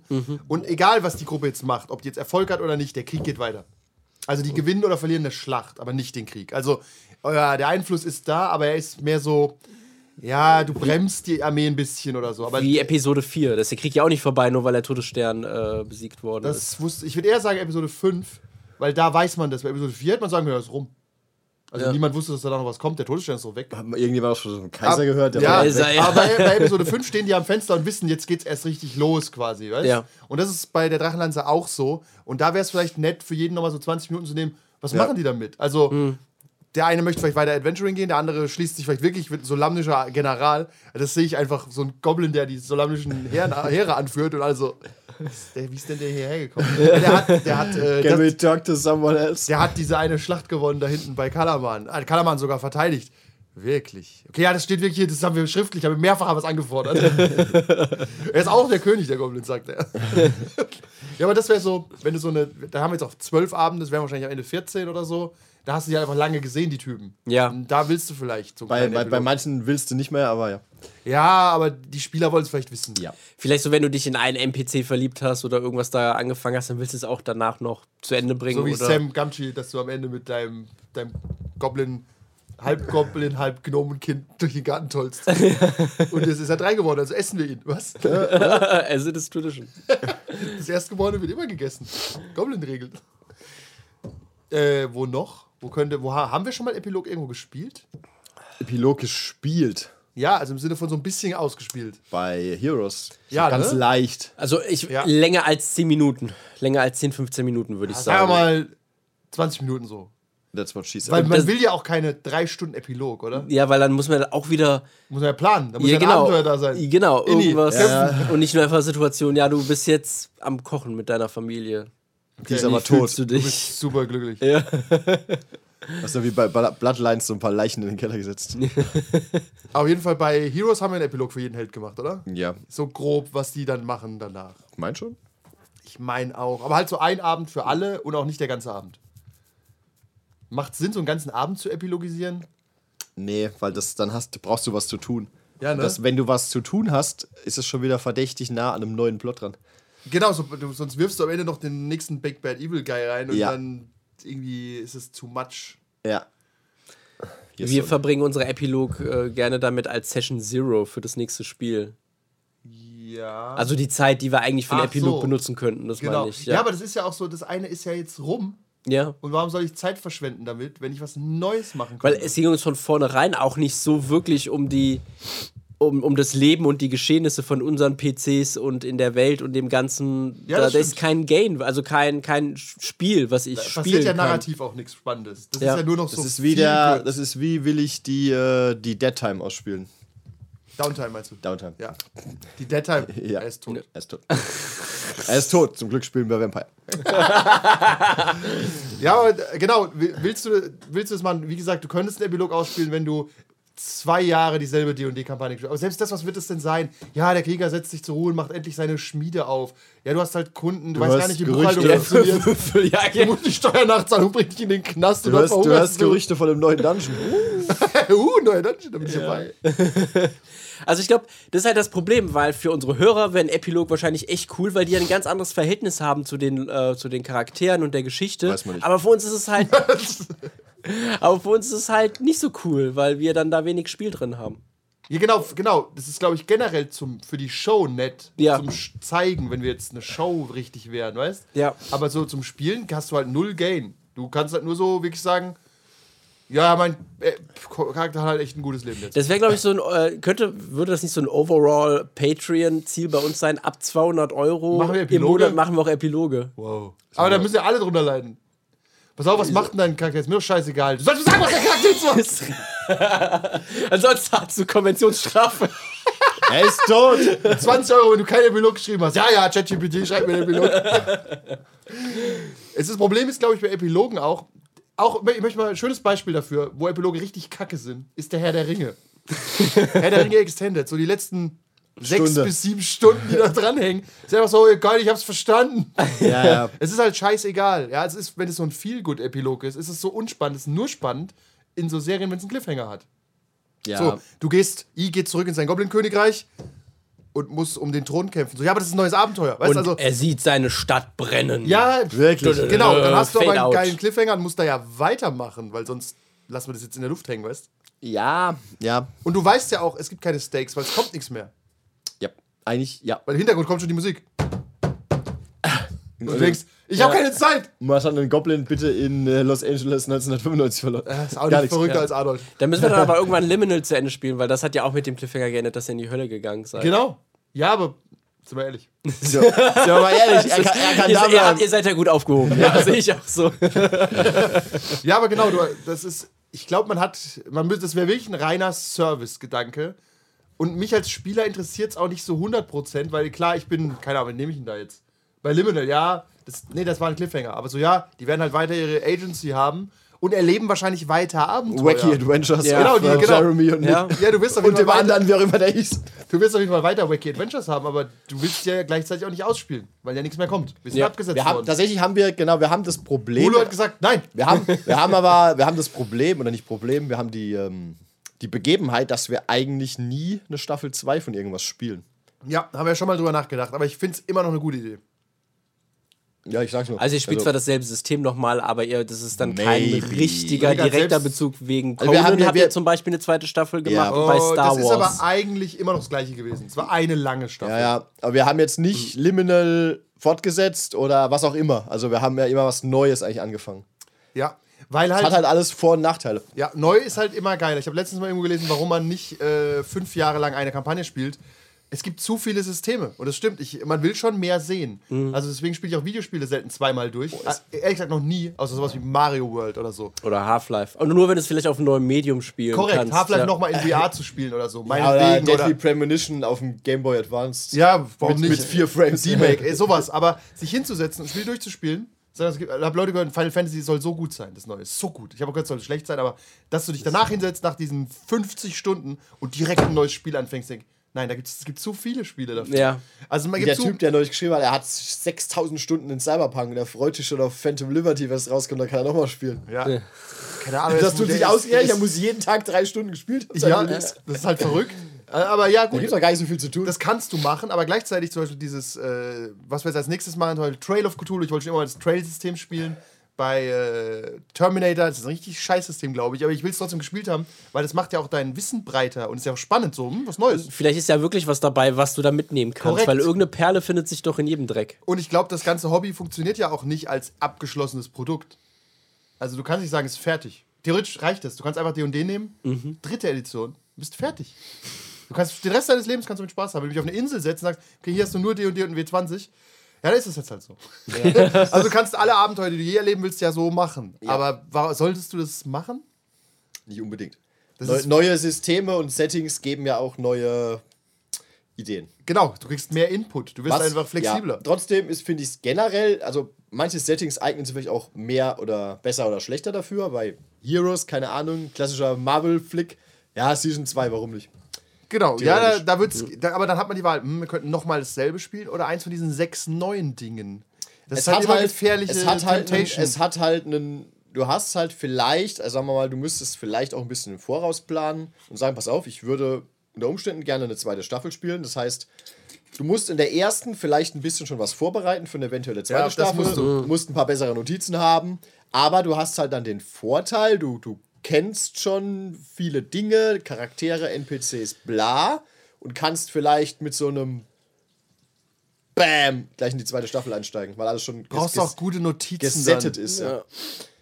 Und egal, was die Gruppe jetzt macht, ob die jetzt Erfolg hat oder nicht, der Krieg geht weiter. Also die gewinnen oder verlieren eine Schlacht, aber nicht den Krieg. Also ja, der Einfluss ist da, aber er ist mehr so, ja, du bremst die Armee ein bisschen oder so. Aber Wie Episode 4. Da ist der Krieg ja auch nicht vorbei, nur weil der Todesstern äh, besiegt worden ist. das wusste, ich würde eher sagen Episode 5, weil da weiß man das. Bei Episode 4 hätte man sagen das ist rum. Also Ja. niemand wusste, dass da noch was kommt. Der Todesstern ist so weg. Haben wir irgendjemand auch schon vom Kaiser Ab- gehört? Der ja, war Kaiser, ja. aber bei, bei Episode 5 stehen die am Fenster und wissen, jetzt geht's erst richtig los quasi, weißt Ja. Und das ist bei der Drachenlanze auch so. Und da wäre es vielleicht nett, für jeden nochmal so 20 Minuten zu nehmen, was Ja. machen die damit? Also, der eine möchte vielleicht weiter Adventuring gehen, der andere schließt sich vielleicht wirklich, wird ein solamnischer General. Das sehe ich einfach, so ein Goblin, der die solamnischen Heere anführt und also, der, wie ist denn der hierher gekommen? Der hat, der hat, äh, Can we talk to someone else? der hat diese eine Schlacht gewonnen da hinten bei Kalaman. Hat Kalaman sogar verteidigt. Wirklich. Okay, ja, das steht wirklich hier, das haben wir schriftlich, aber mehrfach haben wir es angefordert. er ist auch der König der Goblins, sagt er. ja, aber das wäre so, wenn du so eine, da haben wir jetzt auch zwölf Abende, das wären wahrscheinlich am Ende 14 oder so. Da hast du die einfach lange gesehen, die Typen. Ja. Und da willst du vielleicht so Bei, bei, bei manchen willst du nicht mehr, aber ja. Ja, aber die Spieler wollen es vielleicht wissen. Ja. Vielleicht so, wenn du dich in einen NPC verliebt hast oder irgendwas da angefangen hast, dann willst du es auch danach noch zu Ende bringen. So wie oder Sam Gamgee, dass du am Ende mit deinem, deinem Goblin, halb Goblin, halb Gnomenkind durch den Garten tollst. Und es ist ja drei geworden, also essen wir ihn. Was? As it is tradition. Das Erstgeborene wird immer gegessen. Goblin-Regel. Äh, wo noch? Wo könnte, wo ha- haben wir schon mal Epilog irgendwo gespielt? Epilog gespielt Ja, also im Sinne von so ein bisschen ausgespielt. bei Heroes. So Ja, ganz ne? leicht. Also ich Ja. länger als 10 Minuten. Länger als 10, 15 Minuten würde ich Sagen wir sagen. mal 20 Minuten so. That's what she said. Weil man das- will ja auch keine drei Stunden Epilog, oder? Ja, weil dann muss man auch wieder. Muss man ja planen. Da muss Ja, ja, ein genau. Abenteuer da sein. Genau, Inni, irgendwas. kämpfen. Und nicht nur einfach Situation, ja, du bist jetzt am Kochen mit deiner Familie. Die ist Okay, aber tot. du Du dich? bist super glücklich. Hast du wie bei Bloodlines so ein paar Leichen in den Keller gesetzt. Auf jeden Fall bei Heroes haben wir einen Epilog für jeden Held gemacht, oder? ja. So grob, was die dann machen danach. Mein schon? Ich meine auch. Aber halt so ein Abend für alle und auch nicht der ganze Abend. Macht Sinn, so einen ganzen Abend zu epilogisieren? Nee, weil das dann hast, brauchst du was zu tun. Ja, ne? Das, wenn du was zu tun hast, ist es schon wieder verdächtig nah an einem neuen Plot dran. Genau, so, sonst wirfst du am Ende noch den nächsten Big Bad Evil Guy rein und Ja. dann irgendwie ist es too much. Ja. Hier Wir so- verbringen unsere Epilog äh, gerne damit als Session Zero für das nächste Spiel. Ja. Also die Zeit, die wir eigentlich für den Ach Epilog so. benutzen könnten, das genau. meine ich. ja. aber das ist ja auch so, das eine ist ja jetzt rum. ja. Und warum soll ich Zeit verschwenden damit, wenn ich was Neues machen kann? Weil es ging uns von vornherein auch nicht so wirklich um die, um, um das Leben und die Geschehnisse von unseren PCs und in der Welt und dem ganzen. Ja, da, das da ist kein Gain, also kein, kein Spiel, was ich da spielen passiert ja kann. narrativ auch nichts Spannendes. Das Ja. ist ja nur noch so. Das ist wie der, das ist wie will ich die, äh, die Dead Time ausspielen. Downtime meinst du? Downtime. Ja. Die Dead Time. Ja. Er ist tot. Er ist tot. er ist tot. Zum Glück spielen wir Vampire. Ja, äh, genau, wi- willst du, willst du es machen? Wie gesagt, du könntest einen Epilog ausspielen, wenn du zwei Jahre dieselbe D&D-Kampagne gespielt hast. Aber selbst das, was wird es denn sein? Ja, der Krieger setzt sich zur Ruhe und macht endlich seine Schmiede auf. Ja, du hast halt Kunden, du, weißt gar nicht, wie Gerüchte. Buchhaltung funktioniert. ja, Du musst die Steuer nachzahlen und bringt dich in den Knast Du und hörst, du hörst Gerüchte von dem neuen Dungeon. uh, neuer Dungeon, da bin ich dabei. Also ich glaube, das ist halt das Problem, weil für unsere Hörer wäre ein Epilog wahrscheinlich echt cool, weil die ja ein ganz anderes Verhältnis haben zu den, äh, zu den Charakteren und der Geschichte. Weiß man nicht. Aber für uns ist es halt. Aber für uns ist es halt nicht so cool, weil wir dann da wenig Spiel drin haben. Ja, genau, genau. Das ist, glaube ich, generell zum, für die Show nett. Ja. Zum Zeigen, wenn wir jetzt eine Show richtig wären, weißt Ja. Aber so zum Spielen hast du halt null Gain. Du kannst halt nur so wirklich sagen, ja, mein äh, Charakter hat halt echt ein gutes Leben jetzt. Das wäre, glaube ich, so ein, äh, könnte, würde das nicht so ein overall Patreon-Ziel bei uns sein? Ab 200 Euro Machen wir im? Monat machen wir auch Epiloge. Wow. Aber da müssen ja alle drunter leiden. Pass auf, was macht denn dein Charakter? Ist mir doch scheißegal. Du sollst mir sagen, was der Charakter jetzt macht. Ansonsten hast du Konventionsstrafe. Er ist tot! 20 Euro, wenn du keinen Epilog geschrieben hast. Ja, ja, ChatGPT, schreib mir den Epilog. es ist, das Problem ist, glaube ich, bei Epilogen auch, auch, ich möchte mal ein schönes Beispiel dafür, wo Epiloge richtig kacke sind, ist der Herr der Ringe. Herr der Ringe Extended, so die letzten sechs Stunde. bis sieben Stunden, die da dranhängen. Ist einfach so, geil, ich hab's verstanden. Ja, ja. Es ist halt scheißegal. Ja, es ist, wenn es so ein Feel-Good-Epilog ist, ist es so unspannend. Es ist nur spannend in so Serien, wenn es einen Cliffhanger hat. ja. So, du gehst, I geht zurück in sein Goblin-Königreich und muss um den Thron kämpfen. So, ja, aber das ist ein neues Abenteuer. Weißt Und du, also, er sieht seine Stadt brennen. ja, Wirklich. genau. Dann hast du aber einen out. geilen Cliffhanger und musst da ja weitermachen, weil sonst lassen wir das jetzt in der Luft hängen, weißt Ja, ja. Und du weißt ja auch, es gibt keine Stakes, weil es kommt nichts mehr. Ja. Eigentlich, ja. Weil im Hintergrund kommt schon die Musik. Und du denkst, ich habe keine Zeit. Hat einen Goblin bitte in äh, Los Angeles 1995 verloren? Das ist auch Gar nicht verrückter ja. als Adolf. Dann müssen wir dann aber irgendwann Liminal zu Ende spielen, weil das hat ja auch mit dem Cliffhanger geändert, dass er in die Hölle gegangen sei. Genau. Ja, aber sind wir ehrlich. So, sind wir mal ehrlich, er kann, er kann Ihr, ihr, habt- ihr seid ja gut aufgehoben. Ja, sehe ich auch so. Ja, aber genau, du, das ist, ich glaube, man hat, man müsste, das wäre wirklich ein reiner Service-Gedanke. Und mich als Spieler interessiert es auch nicht so 100%, weil klar, ich bin, keine Ahnung, wen nehme ich denn da jetzt? Bei Liminal, ja, das, nee, das war ein Cliffhanger. Aber so, ja, die werden halt weiter ihre Agency haben und erleben wahrscheinlich weiter Abenteuer. Wacky Adventures Ja, genau, die- genau. Jeremy und Ja. Ja, du wirst auf Und jeden dem Fall weiter, anderen, wie auch immer der hieß. du wirst auf jeden Fall weiter Wacky Adventures haben, aber du willst ja gleichzeitig auch nicht ausspielen, weil ja nichts mehr kommt. Wir sind Ja, abgesetzt Wir haben, worden. tatsächlich haben wir, genau, wir haben das Problem. Hulu hat gesagt, nein. Wir haben, wir haben aber, wir haben das Problem, oder nicht Problem, wir haben die, ähm, die Begebenheit, dass wir eigentlich nie eine Staffel 2 von irgendwas spielen. Ja, haben wir ja schon mal drüber nachgedacht, aber ich finde es immer noch eine gute Idee. Ja, ich sag's nur. Also, ihr spielt zwar dasselbe System nochmal, aber ihr, das ist dann kein Maybe. richtiger, direkter Bezug wegen Also wir Conan. haben ja- habt wir- ihr zum Beispiel eine zweite Staffel gemacht Ja. bei Oh, Star das Wars. ist aber eigentlich immer noch das gleiche gewesen. Es war eine lange Staffel. Ja, ja, aber wir haben jetzt nicht Liminal fortgesetzt oder was auch immer. Also wir haben ja immer was Neues eigentlich angefangen. Ja, weil halt, hat halt alles Vor- und Nachteile. ja, neu ist halt immer geil. Ich habe letztens mal irgendwo gelesen, warum man nicht äh, fünf Jahre lang eine Kampagne spielt. Es gibt zu viele Systeme und das stimmt. Ich, man will schon mehr sehen. Mhm. Also deswegen spiele ich auch Videospiele selten zweimal durch. Äh, ehrlich gesagt noch nie, außer sowas wie Mario World oder so. Oder Half-Life. Und nur wenn du es vielleicht auf einem neuen Medium spielen Korrekt, kannst. Half-Life ja. nochmal in VR zu spielen oder so. Oder Meinetwegen. Deadly Oder, Premonition auf dem Game Boy Advanced. ja, warum mit, nicht? mit vier Frames. Remake, ey, sowas. Aber sich hinzusetzen und ein Spiel durchzuspielen, sondern es gibt, ich habe Leute gehört, Final Fantasy soll so gut sein, das Neue. Ist so gut. Ich habe auch gehört, es soll schlecht sein, aber dass du dich danach hinsetzt, nach diesen 50 Stunden und direkt ein neues Spiel anfängst, denk, nein, da gibt's, es gibt so viele Spiele dafür. Ja. Also man Der gibt so, Typ, der neulich geschrieben hat, er hat 6000 Stunden in Cyberpunk und er freut sich schon auf Phantom Liberty, wenn es rauskommt, dann kann er nochmal spielen. ja. Keine Ahnung. Das ist- tut der sich aus, der er muss jeden Tag drei Stunden gespielt haben. Ja, Da das ist halt verrückt. Äh, Aber ja, gut. gibt doch gar nicht so viel zu tun. Das kannst du machen, aber gleichzeitig zum Beispiel dieses, äh, was wir jetzt als nächstes machen wollen, Trail of Cthulhu. Ich wollte schon immer mal das Trail-System spielen bei äh, Terminator. Das ist ein richtig scheiß System, glaube ich, aber ich will es trotzdem gespielt haben, weil das macht ja auch dein Wissen breiter und ist ja auch spannend so, hm, was Neues. Vielleicht ist ja wirklich was dabei, was du da mitnehmen kannst, Korrekt. weil irgendeine Perle findet sich doch in jedem Dreck. Und ich glaube, das ganze Hobby funktioniert ja auch nicht als abgeschlossenes Produkt. Also du kannst nicht sagen, es ist fertig. Theoretisch reicht es. Du kannst einfach D&D nehmen, dritte Edition, bist fertig. Du kannst den Rest deines Lebens kannst du mit Spaß haben. Wenn du dich auf eine Insel setzt und sagst, okay, hier hast du nur D&D und ein W20, ja, dann ist es jetzt halt so. also du kannst alle Abenteuer, die du je erleben willst, ja so machen. Aber wa- solltest du das machen? Nicht unbedingt. Neu, neue Systeme und Settings geben ja auch neue Ideen. Genau, du kriegst mehr Input. Du wirst einfach flexibler. Ja, trotzdem ist, finde ich es generell, also manche Settings eignen sich vielleicht auch mehr oder besser oder schlechter dafür. Bei Heroes, keine Ahnung, klassischer Marvel-Flick. Ja, Season 2, warum nicht? Genau, ja, da, da wird's, da, aber dann hat man die Wahl, hm, wir könnten nochmal dasselbe spielen oder eins von diesen sechs neuen Dingen. Das ist halt immer gefährliche es hat halt, einen, es hat halt einen, du hast halt vielleicht, also sagen wir mal, du müsstest vielleicht auch ein bisschen im Voraus planen und sagen, pass auf, ich würde unter Umständen gerne eine zweite Staffel spielen. Das heißt, du musst in der ersten vielleicht ein bisschen schon was vorbereiten für eine eventuelle zweite Ja, Staffel. musst du. musst ein paar bessere Notizen haben, aber du hast halt dann den Vorteil, du, du kennst schon viele Dinge, Charaktere, NPCs, bla, und kannst vielleicht mit so einem Bam gleich in die zweite Staffel einsteigen, weil alles schon Brauchst du ges- auch gute Notizen. gesettet dann. ist. Ja.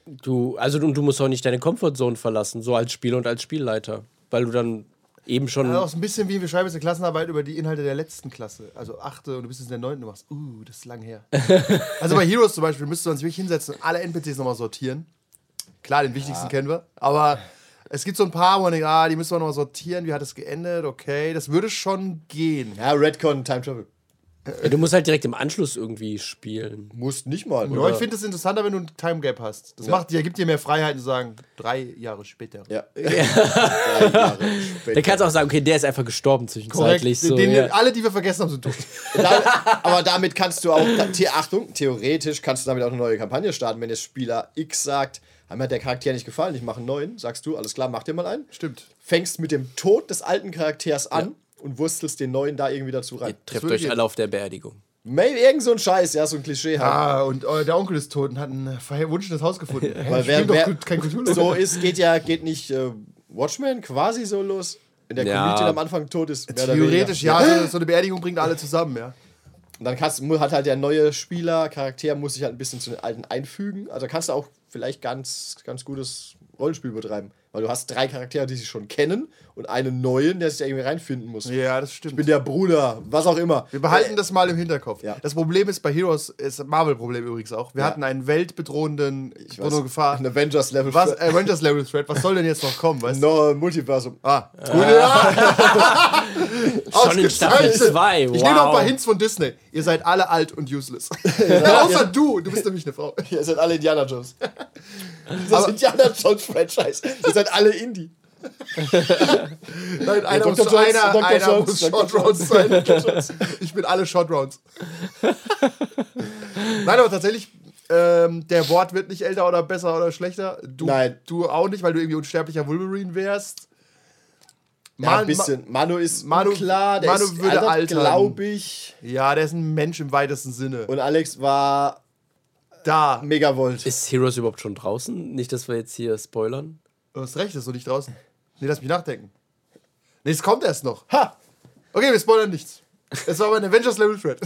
Du, also du, du musst auch nicht deine Comfortzone verlassen, so als Spieler und als Spielleiter. Weil du dann eben schon. Ja, auch so ein bisschen wie wir schreiben jetzt eine Klassenarbeit über die Inhalte der letzten Klasse. Also achte und du bist jetzt in der neunten und machst, uh, das ist lang her. also bei Heroes zum Beispiel müsste man sich wirklich hinsetzen und alle NPCs nochmal sortieren. Klar, den wichtigsten kennen wir. Aber es gibt so ein paar, wo man denkt, ah, die müssen wir nochmal sortieren. Wie hat es geendet? Okay, das würde schon gehen. ja, Redcon, Time Travel. Ja, du musst halt direkt im Anschluss irgendwie spielen. Musst nicht mal. Aber ich finde es interessanter, wenn du ein Time Gap hast. Das macht dir, gibt dir mehr Freiheiten zu sagen, drei Jahre später. Ja. Drei Jahre später. Da kannst du auch sagen, okay, der ist einfach gestorben zwischenzeitlich. So, den, ja. Alle, die wir vergessen haben, sind tot. Da, aber damit kannst du auch, Achtung, theoretisch kannst du damit auch eine neue Kampagne starten. Wenn jetzt Spieler X sagt, "Ah, mir hat der Charakter nicht gefallen, ich mache einen neuen, sagst du, alles klar, mach dir mal einen. Stimmt. Fängst mit dem Tod des alten Charakters an und wurstelst den neuen da irgendwie dazu rein. Trefft würde euch gehen. alle auf der Beerdigung. Maybe irgend so ein Scheiß, ja, so ein Klischee halt. Ah, und äh, der Onkel ist tot und hat ein verwunschenes Haus gefunden. Weil spiel wer, doch wer gut- kein Cthulhu. so ist, geht ja, geht nicht äh, Watchmen quasi so los. Wenn der Ja. Community am Anfang tot ist. Theoretisch, ja, so, so eine Beerdigung bringt alle zusammen, ja. Und dann kannst, hat halt der neue Spieler, Charakter, muss sich halt ein bisschen zu den alten einfügen. Also kannst du auch vielleicht ganz, ganz gutes Rollenspiel betreiben. Weil du hast drei Charaktere, die sich schon kennen und einen neuen, der sich da irgendwie reinfinden muss. Ja, das Ich stimmt. bin der Bruder, was auch immer. Wir behalten das mal im Hinterkopf. Ja. Das Problem ist bei Heroes, ist ein Marvel-Problem übrigens auch. Wir Ja. hatten einen weltbedrohenden Ich bedrohende Gefahr. Ein Avengers-Level. Was? Äh, Avengers Level Threat, was soll denn jetzt noch kommen, weißt du? No, Multiversum. Ah, gute ja. Schon in Staffel Ausgezeichnet. 2. Wow. Ich nehme noch ein paar Hints von Disney. Ihr seid alle alt und useless. Außer du, du bist nämlich eine Frau. Ihr seid alle Indiana Jones. Das Indiana Jones-Franchise. Ihr seid alle Indie. Nein, einer muss, Dr. Jones, einer, Dr. einer Jones, muss Dr. Short Rounds sein. Ich bin alle Short Rounds. Nein, aber tatsächlich, ähm, der Wort wird nicht älter oder besser oder schlechter. Du, Nein. du auch nicht, weil du irgendwie unsterblicher Wolverine wärst. Ja, Man- ein bisschen. Manu ist Manu- klar, der Manu ist würde altern. glaube ich. Ja, der ist ein Mensch im weitesten Sinne. Und Alex war da. Megavolt. Ist Heroes überhaupt schon draußen? Nicht, dass wir jetzt hier spoilern. Du hast recht, ist noch nicht draußen. Nee, lass mich nachdenken. Nee, es kommt erst noch. Ha! Okay, wir spoilern nichts. Es war aber ein Avengers Level Threat.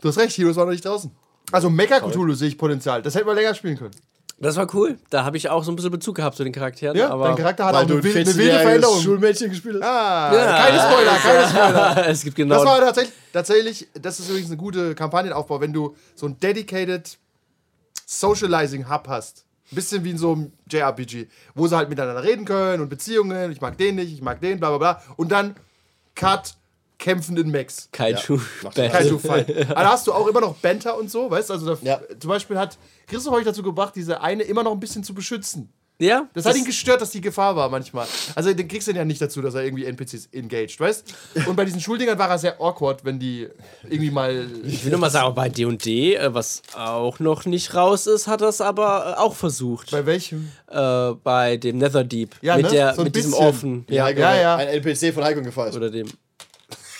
du hast recht, Heroes war noch nicht draußen. Also Mecha Cthulhu sehe ich Potenzial. Das hätten wir länger spielen können. Das war cool. Da habe ich auch so ein bisschen Bezug gehabt zu den Charakteren. Ja, aber dein Charakter hat auch du eine, ein wild, eine wilde 14-jähriges Veränderung. Schulmädchen gespielt hast. Ah, Ja. keine Spoiler, keine Spoiler. es gibt genau. Das war tatsächlich, tatsächlich, das ist übrigens eine gute Kampagnenaufbau, wenn du so ein dedicated Socializing Hub hast. Ein bisschen wie in so einem JRPG, wo sie halt miteinander reden können und Beziehungen, ich mag den nicht, ich mag den, bla bla bla. Und dann Cut, kämpfen in Max. Kaiju. Ja. Kaiju Fight. Aber da hast du auch immer noch Banter und so, weißt du? Also da, Ja. zum Beispiel hat Christoph euch dazu gebracht, diese eine immer noch ein bisschen zu beschützen. Ja, Das, hat ihn gestört, dass die Gefahr war manchmal. Also den kriegst du ja nicht dazu, dass er irgendwie NPCs engaged, weißt? Und bei diesen Schuldingern war er sehr awkward, wenn die irgendwie mal. Ich will nur mal sagen, bei D&D, äh, was auch noch nicht raus ist, hat das aber äh, auch versucht. Bei welchem? Äh, bei dem Netherdeep. Ja, mit ne? der, So ein mit diesem bisschen. Orphan. Ja, ja, ja. Ein NPC von Heiko gefallen. oder dem.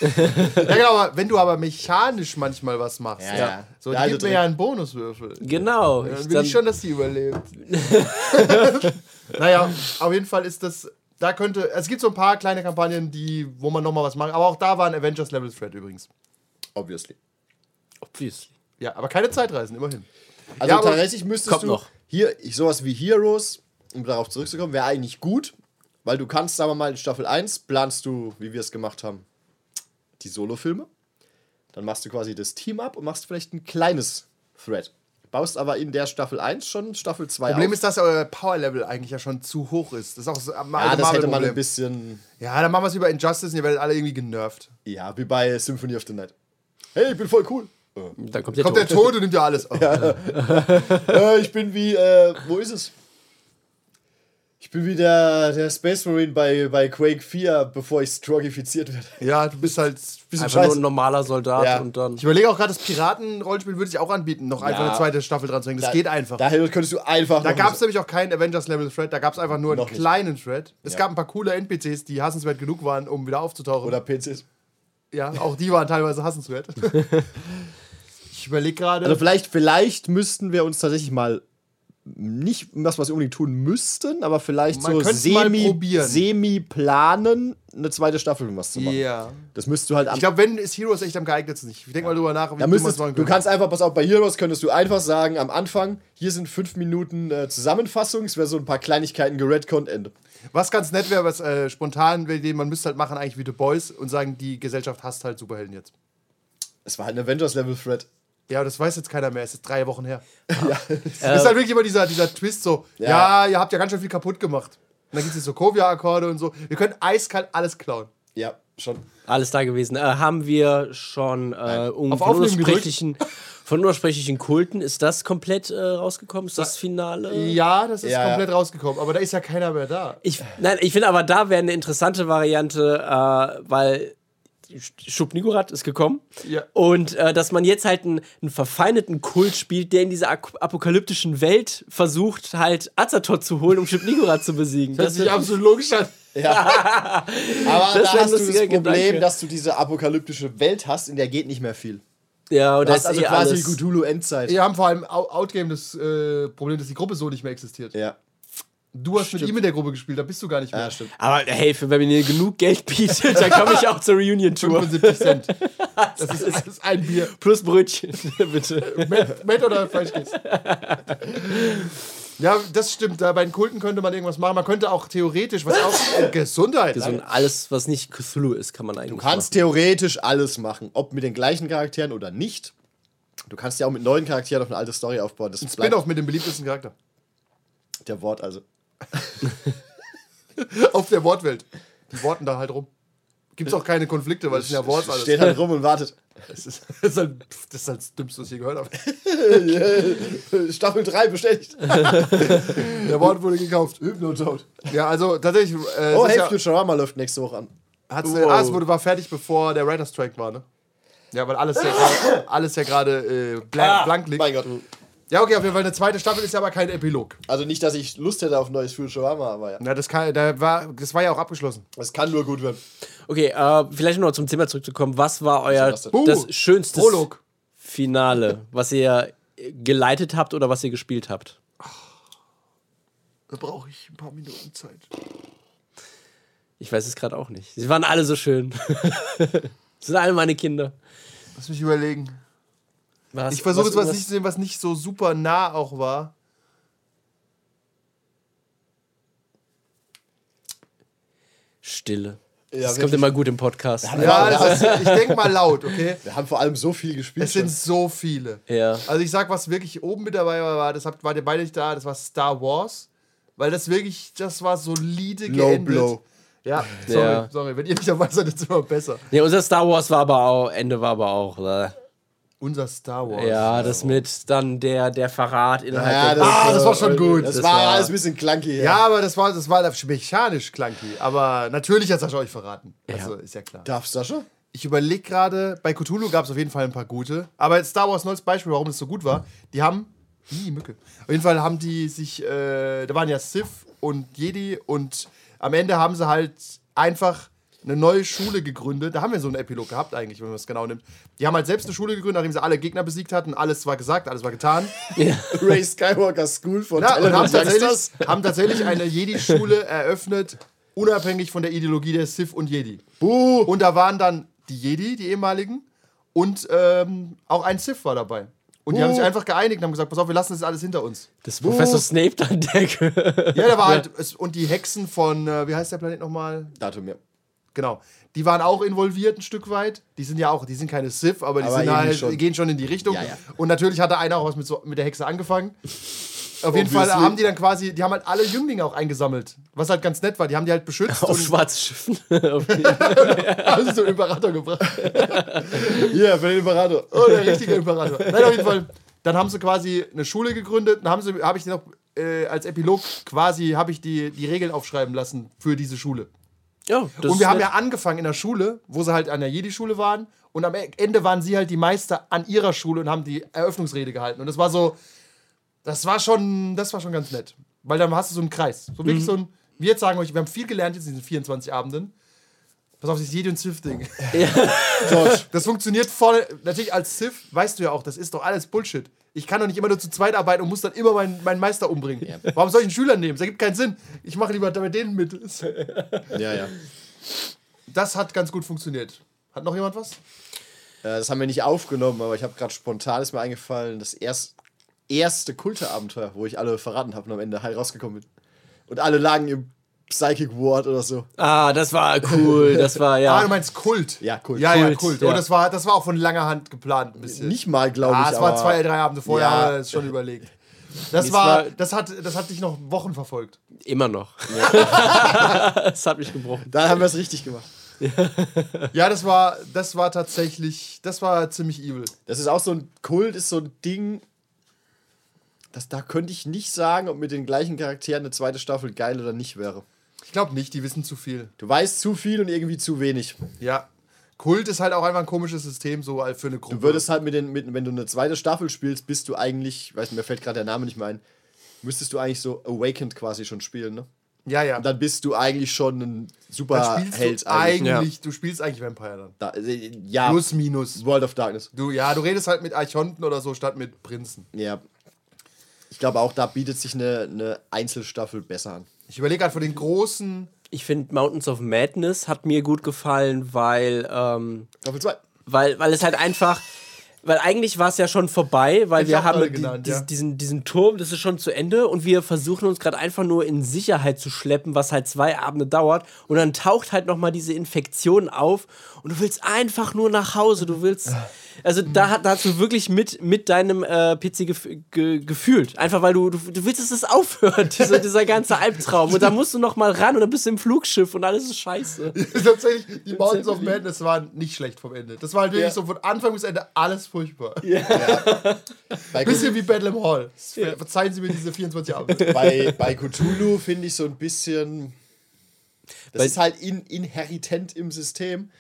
Ja, genau, aber wenn du aber mechanisch manchmal was machst, Ja, ja, ja. so, Ja, die also gibt mir ja einen Bonuswürfel. Genau. Dann Ich will dann, ich schon, dass die überlebt. naja, auf jeden Fall ist das. Da könnte. Es gibt so ein paar kleine Kampagnen, die, wo man nochmal was macht. Aber auch da war ein Avengers Level Threat übrigens. Obviously. obviously. Ja, aber keine Zeitreisen, immerhin. Also Ja, tatsächlich müsstest Kommt du noch. hier sowas wie Heroes, um darauf zurückzukommen, wäre eigentlich gut, weil du kannst, sagen wir mal, in Staffel 1 planst du, wie wir es gemacht haben, die Solo-Filme. Dann machst du quasi das Team ab und machst vielleicht ein kleines Thread. Baust aber in der Staffel 1 schon Staffel 2 Problem auf. ist, dass euer Power-Level eigentlich ja schon zu hoch ist. Das ist auch so ein ja, das hätte man ein bisschen, Ja, dann machen wir es über Injustice und ihr werdet alle irgendwie genervt. ja, wie bei Symphony of the Night. Hey, ich bin voll cool. Dann kommt der Kommt Tod. der Tod und nimmt ja alles. Oh. äh, ich bin wie, äh, wo ist es? Ich bin wie der, Space Marine bei, bei Quake 4, bevor ich strogifiziert werde. Ja, du bist halt. Bisschen Einfach nur ein normaler Soldat Ja. und dann. Ich überlege auch gerade, das Piraten-Rollenspiel würde ich auch anbieten, noch einfach Ja. eine zweite Staffel dran zu hängen. Das Da- geht einfach. Da, Daher könntest du einfach. noch gab es so- nämlich auch keinen Avengers-Level-Thread, da gab es einfach nur einen Noch nicht. kleinen Thread. Es Ja. gab ein paar coole NPCs, die hassenswert genug waren, um wieder aufzutauchen. Oder PCs. ja, auch die waren teilweise hassenswert. ich überlege gerade. Also vielleicht, vielleicht müssten wir uns tatsächlich mal nicht was, was wir unbedingt tun müssten, aber vielleicht Man so semi, semi planen, eine zweite Staffel um was zu machen. Ja. Das müsstest du halt Ich glaube, wenn ist Heroes echt am geeignetsten. Ich denke mal drüber nach, wie müsstest, du könnte. kannst einfach, pass auf, bei Heroes könntest du einfach sagen, am Anfang, hier sind fünf Minuten äh, Zusammenfassung, es wäre so ein paar Kleinigkeiten geredconnt, Ende. Was ganz nett wäre, was äh, spontan wäre, den man müsste halt machen, eigentlich wie The Boys und sagen, die Gesellschaft hasst halt Superhelden jetzt. Es war halt ein Avengers-Level-Thread. Ja, das weiß jetzt keiner mehr. Es ist drei Wochen her. ja. Es ist halt wirklich immer dieser, dieser Twist so, ja. Ja. ihr habt ja ganz schön viel kaputt gemacht. Und dann gibt es so Kovia-Akkorde und so. Wir können eiskalt alles klauen. Ja, schon. Alles da gewesen. Äh, haben wir schon äh, um, Auf von, unaussprechlichen, von unaussprechlichen Kulten, ist das komplett äh, rausgekommen? Ist das Finale? Ja, das ist Ja, komplett rausgekommen. Aber da ist ja keiner mehr da. Ich, nein, ich finde aber da wäre eine interessante Variante, äh, weil Schub Nigurat ist gekommen. Ja. Und äh, dass man jetzt halt einen, einen verfeindeten Kult spielt, der in dieser apokalyptischen Welt versucht, halt Azathoth zu holen, um Schub Nigurat zu besiegen. Das ist absolut logisch an. Aber Das da hast du das Problem, Gedanke. dass du diese apokalyptische Welt hast, in der geht nicht mehr viel. ja, und das hast ist also eh quasi alles. Cthulhu-Endzeit. Wir haben vor allem Out- Outgame das äh, Problem, dass die Gruppe so nicht mehr existiert. Ja. Du hast mit ihm in der Gruppe gespielt, da bist du gar nicht mehr. ja, stimmt. Aber hey, für, wenn mir genug Geld bietet, dann komme ich auch zur Reunion-Tour. 75 Cent. Das ist, das ist ein Bier. Plus Brötchen, bitte. Matt, Matt oder Fleischkäse? Ja, das stimmt. Da bei den Kulten könnte man irgendwas machen. Man könnte auch theoretisch, was auch Gesundheit. Ein alles, was nicht Cthulhu ist, kann man eigentlich Du kannst theoretisch alles machen, ob mit den gleichen Charakteren oder nicht. Du kannst ja auch mit neuen Charakteren auf eine alte Story aufbauen. Das Ein bleibt Spin-off mit dem beliebtesten Charakter. der Wort also. Auf der Wortwelt. Die worten da halt rum. Gibt's auch keine Konflikte, weil es sind ja Wort alles. Steht halt rum und wartet. Das ist, das, ist halt, das ist halt das Dümmste, was ich je gehört habe. Staffel 3 bestätigt. Der Wort wurde gekauft. Hypnotoad. Ja, also tatsächlich. Äh, Oh, ist hey, ja, Futurama läuft nächste Woche an. hat's, wow. ah, es wurde, war fertig, bevor der Writer Strike war, ne? Ja, weil alles ja gerade alles ja gerade äh, blank, blank liegt. Mein Gott. Ja, okay, auf jeden Fall eine zweite Staffel ist ja aber kein Epilog. Also nicht, dass ich Lust hätte auf ein neues Futurama, aber ja. Na, das, kann, da war, das war ja auch abgeschlossen. Es kann nur gut werden. Okay, äh, vielleicht noch zum Thema zurückzukommen. Was war euer das das, denn? schönste Prolog. Finale, was ihr geleitet habt oder was ihr gespielt habt? Da brauche ich ein paar Minuten Zeit. Ich weiß es gerade auch nicht. Sie waren alle so schön. Das sind alle meine Kinder. Lass mich überlegen. Was, Ich versuche jetzt was nicht zu sehen, was nicht so super nah auch war. Stille. Ja, das kommt immer gut im Podcast. Ja, Ja, das ist, ich denke mal laut, okay? Wir haben vor allem so viel gespielt. Es sind so viele. Ja. Also ich sag, was wirklich oben mit dabei war, war das habt, wart ihr beide nicht da, das war Star Wars. Weil das wirklich, das war solide Low geendet. blow. Ja, sorry, Ja. sorry. Wenn ihr nicht dabei seid, ist es immer besser. Nee, unser Star Wars war aber auch, Ende war aber auch. Äh, Unser Star Wars. ja, das mit dann der, der Verrat innerhalb Ja, der das, Ah, das war schon gut. Das, Das war, war- alles ein bisschen clunky. Ja, aber das war, das war mechanisch clunky. Aber natürlich hat Sascha euch verraten. Also ist ja klar. Darf Sascha? Ich überlege gerade, bei Cthulhu gab es auf jeden Fall ein paar gute. Aber jetzt Star Wars als Beispiel, warum das so gut war. Die haben. Ih, Mücke. Auf jeden Fall haben die sich. Äh, da waren ja Sith und Jedi und am Ende haben sie halt einfach eine neue Schule gegründet. Da haben wir so einen Epilog gehabt, eigentlich, wenn man es genau nimmt. Die haben halt selbst eine Schule gegründet, nachdem sie alle Gegner besiegt hatten. Alles war gesagt, alles war getan. Ray Skywalker School von Ja, und haben und tatsächlich, haben tatsächlich eine Jedi-Schule eröffnet, unabhängig von der Ideologie der Sith und Jedi. Buh. Und da waren dann die Jedi, die ehemaligen, und ähm, auch ein Sith war dabei. Und die haben sich einfach geeinigt und haben gesagt, pass auf, wir lassen das alles hinter uns. Das ist Professor Snape dann der. Ja, da war halt, und die Hexen von, äh, wie heißt der Planet nochmal? Datum, ja. Genau. Die waren auch involviert ein Stück weit. Die sind ja auch, die sind keine Sith, aber die Aber halt, schon. gehen schon in die Richtung. Ja, ja. Und natürlich hatte einer auch was mit, so, mit der Hexe angefangen. Auf jeden Fall haben die dann quasi, die haben halt alle Jünglinge auch eingesammelt. Was halt ganz nett war, die haben die halt beschützt Auf schwarzen Schiffen. also so einen Imperator gebracht. Hier, für den Imperator. Oh, der richtige Imperator. Nein, auf jeden Fall. Dann haben sie quasi eine Schule gegründet. Dann haben sie, habe ich noch äh, als Epilog quasi, habe ich die, die Regeln aufschreiben lassen für diese Schule. Ja, Und wir haben nett. ja angefangen in der Schule, wo sie halt an der Jedi-Schule waren. Und am Ende waren sie halt die Meister an ihrer Schule und haben die Eröffnungsrede gehalten. Und das war so, das war schon, das war schon ganz nett. Weil dann hast du so einen Kreis. So Mhm. wirklich so ein, wir jetzt sagen euch, wir haben viel gelernt jetzt in diesen 24 Abenden. Pass auf, dieses Jedi und Sith-Ding. George, Das funktioniert voll. Natürlich als Sith, weißt du ja auch, das ist doch alles Bullshit. Ich kann doch nicht immer nur zu zweit arbeiten und muss dann immer meinen, meinen Meister umbringen. Warum soll ich einen Schüler nehmen? Das ergibt keinen Sinn. Ich mache lieber bei denen mit. ja, ja. Das hat ganz gut funktioniert. Hat noch jemand was? Äh, Das haben wir nicht aufgenommen, aber ich habe gerade spontan ist mir eingefallen, das erst, erste Kulte-Abenteuer, wo ich alle verraten habe und am Ende heil rausgekommen bin. Und alle lagen im Psychic Ward oder so. Ah, das war cool. Das war, Ah, ja. du meinst Kult. Ja, Kult. Ja, ja, Kult, Kult. ja. Und das war, das war auch von langer Hand geplant. Ein bisschen. Nicht mal, glaube ich. ah, es war aber- zwei, drei Abende vorher, Ja. aber das ist schon überlegt. Das Es war, war- das hat, das hat dich noch Wochen verfolgt. Immer noch. das hat mich gebrochen. Dann haben wir es richtig gemacht. Ja, das war, das war tatsächlich, das war ziemlich evil. Das ist auch so ein Kult, ist so ein Ding. Das, da könnte ich nicht sagen, ob mit den gleichen Charakteren eine zweite Staffel geil oder nicht wäre. Ich glaube nicht, die wissen zu viel. Du weißt zu viel und irgendwie zu wenig. Ja. Kult ist halt auch einfach ein komisches System, so für eine Gruppe. Du würdest halt mit den, mit, wenn du eine zweite Staffel spielst, bist du eigentlich, weiß mir fällt gerade der Name nicht mehr ein, müsstest du eigentlich so Awakened quasi schon spielen, ne? ja, ja. Und dann bist du eigentlich schon ein Dann super spielst Held du eigentlich, Ja. du spielst eigentlich Vampire dann. Da, äh, ja, Plus, minus. World of Darkness. Du, ja, du redest halt mit Archonten oder so statt mit Prinzen. Ja. Ich glaube auch, da bietet sich eine, eine Einzelstaffel besser an. Ich überlege halt von den großen. Ich finde Mountains of Madness hat mir gut gefallen, weil, ähm, Staffel 2. weil, weil es halt einfach. Weil eigentlich war es ja schon vorbei, weil Ich wir hab haben gerade die, genannt, dies- ja. diesen, diesen Turm, das ist schon zu Ende und wir versuchen uns gerade einfach nur in Sicherheit zu schleppen, was halt zwei Abende dauert und dann taucht halt nochmal diese Infektion auf und du willst einfach nur nach Hause, du willst, also da, hat- da hast du wirklich mit, mit deinem äh, PC gef ge gefühlt, einfach weil du, du, du willst, dass es aufhört, dieser, dieser ganze Albtraum und da musst du nochmal ran und dann bist du im Flugschiff und alles ist scheiße. Tatsächlich, die Mountains of Madness waren nicht schlecht vom Ende. Das war halt wirklich so von Anfang bis Ende alles furchtbar. Bei, Bisschen wie Bedlam Hall. Ver- Verzeihen Sie mir diese 24 Abende. bei, bei Cthulhu finde ich so ein bisschen. Das Bei- ist halt in, inheritent im System,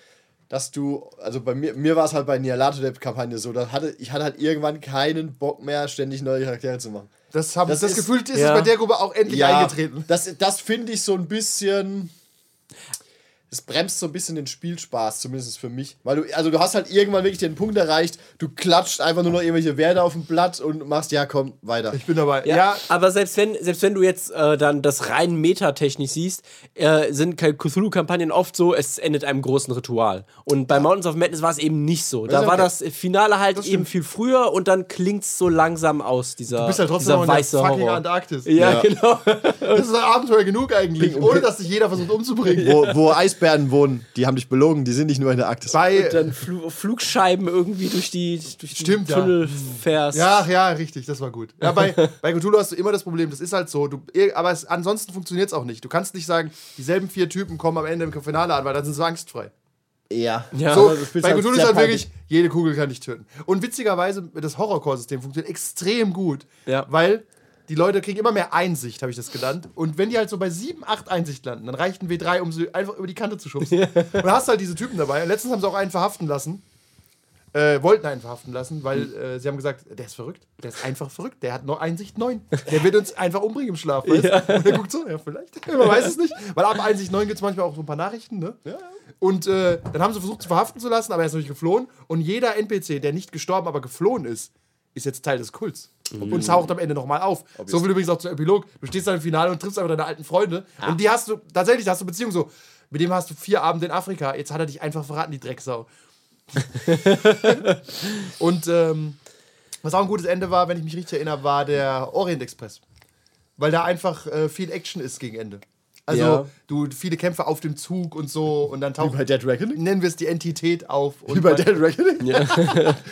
dass du. Also bei mir, mir war es halt bei Nialatodep-Kampagne so, da hatte, ich hatte halt irgendwann keinen Bock mehr, ständig neue Charaktere zu machen. Das, hab, Das das, ist- Gefühl ist ja. bei der Gruppe auch endlich eingetreten. Das, das finde ich so ein bisschen. Es bremst so ein bisschen den Spielspaß, zumindest für mich. Weil du, also du hast halt irgendwann wirklich den Punkt erreicht, du klatscht einfach nur noch irgendwelche Werte auf dem Blatt und machst, ja komm, weiter. Ich bin dabei. Ja, Ja, aber selbst wenn, selbst wenn du jetzt äh, dann das rein metatechnisch siehst, äh, sind Cthulhu-Kampagnen oft so, es endet einem großen Ritual. Und bei Mountains of Madness war es eben nicht so. Da ist war okay. das Finale halt Das eben viel früher und dann klingt es so langsam aus, dieser, du bist halt trotzdem dieser noch in der weiße fucking Horror. Antarktis. Ja, Ja. genau. Das ist ein Abenteuer genug eigentlich, ohne dass sich jeder versucht umzubringen. wo, wo Eisbären wohnen, die haben dich belogen, die sind nicht nur in der Arktis. Bei, dann Fl Flugscheiben irgendwie durch die, durch Stimmt, ja. Tunnel fährst. ja, ja, richtig, das war gut. Ja, bei, bei Cthulhu hast du immer das Problem, das ist halt so, du, aber es, ansonsten funktioniert es auch nicht. Du kannst nicht sagen, dieselben vier Typen kommen am Ende im Finale an, weil dann sind sie angstfrei. Ja. Ja. So, bei halt Cthulhu ist halt wirklich, jede Kugel kann dich töten. Und witzigerweise, das Horrorcore-System funktioniert extrem gut, Ja. weil die Leute kriegen immer mehr Einsicht, habe ich das genannt. Und wenn die halt so bei 7, 8 Einsicht landen, dann reicht ein W3, um sie einfach über die Kante zu schubsen. Und dann hast du halt diese Typen dabei. Und letztens haben sie auch einen verhaften lassen. Äh, wollten einen verhaften lassen, weil Hm. äh, sie haben gesagt, der ist verrückt. Der ist einfach verrückt. Der hat nur Einsicht 9. Der wird uns einfach umbringen im Schlaf. Weißt? du? Und der guckt so, ja, vielleicht. Man weiß es nicht. Weil ab Einsicht 9 gibt es manchmal auch so ein paar Nachrichten. Ne? Und äh, dann haben sie versucht, zu verhaften zu lassen, aber er ist natürlich geflohen. Und jeder NPC, der nicht gestorben, aber geflohen ist, ist jetzt Teil des Kults. Und taucht am Ende nochmal auf. So viel übrigens auch zum Epilog. Du stehst dann im Finale und triffst einfach deine alten Freunde. Und die hast du, tatsächlich hast du Beziehung so. Mit dem hast du vier Abende in Afrika. Jetzt hat er dich einfach verraten, die Drecksau. und ähm, was auch ein gutes Ende war, wenn ich mich richtig erinnere, war der Orient Express. Weil da einfach äh, viel Action ist gegen Ende. Also Ja. du viele Kämpfe auf dem Zug und so und dann Wie taucht bei Dead Reckoning? nennen wir es die Entität auf und, Wie bei man- Dead Reckoning?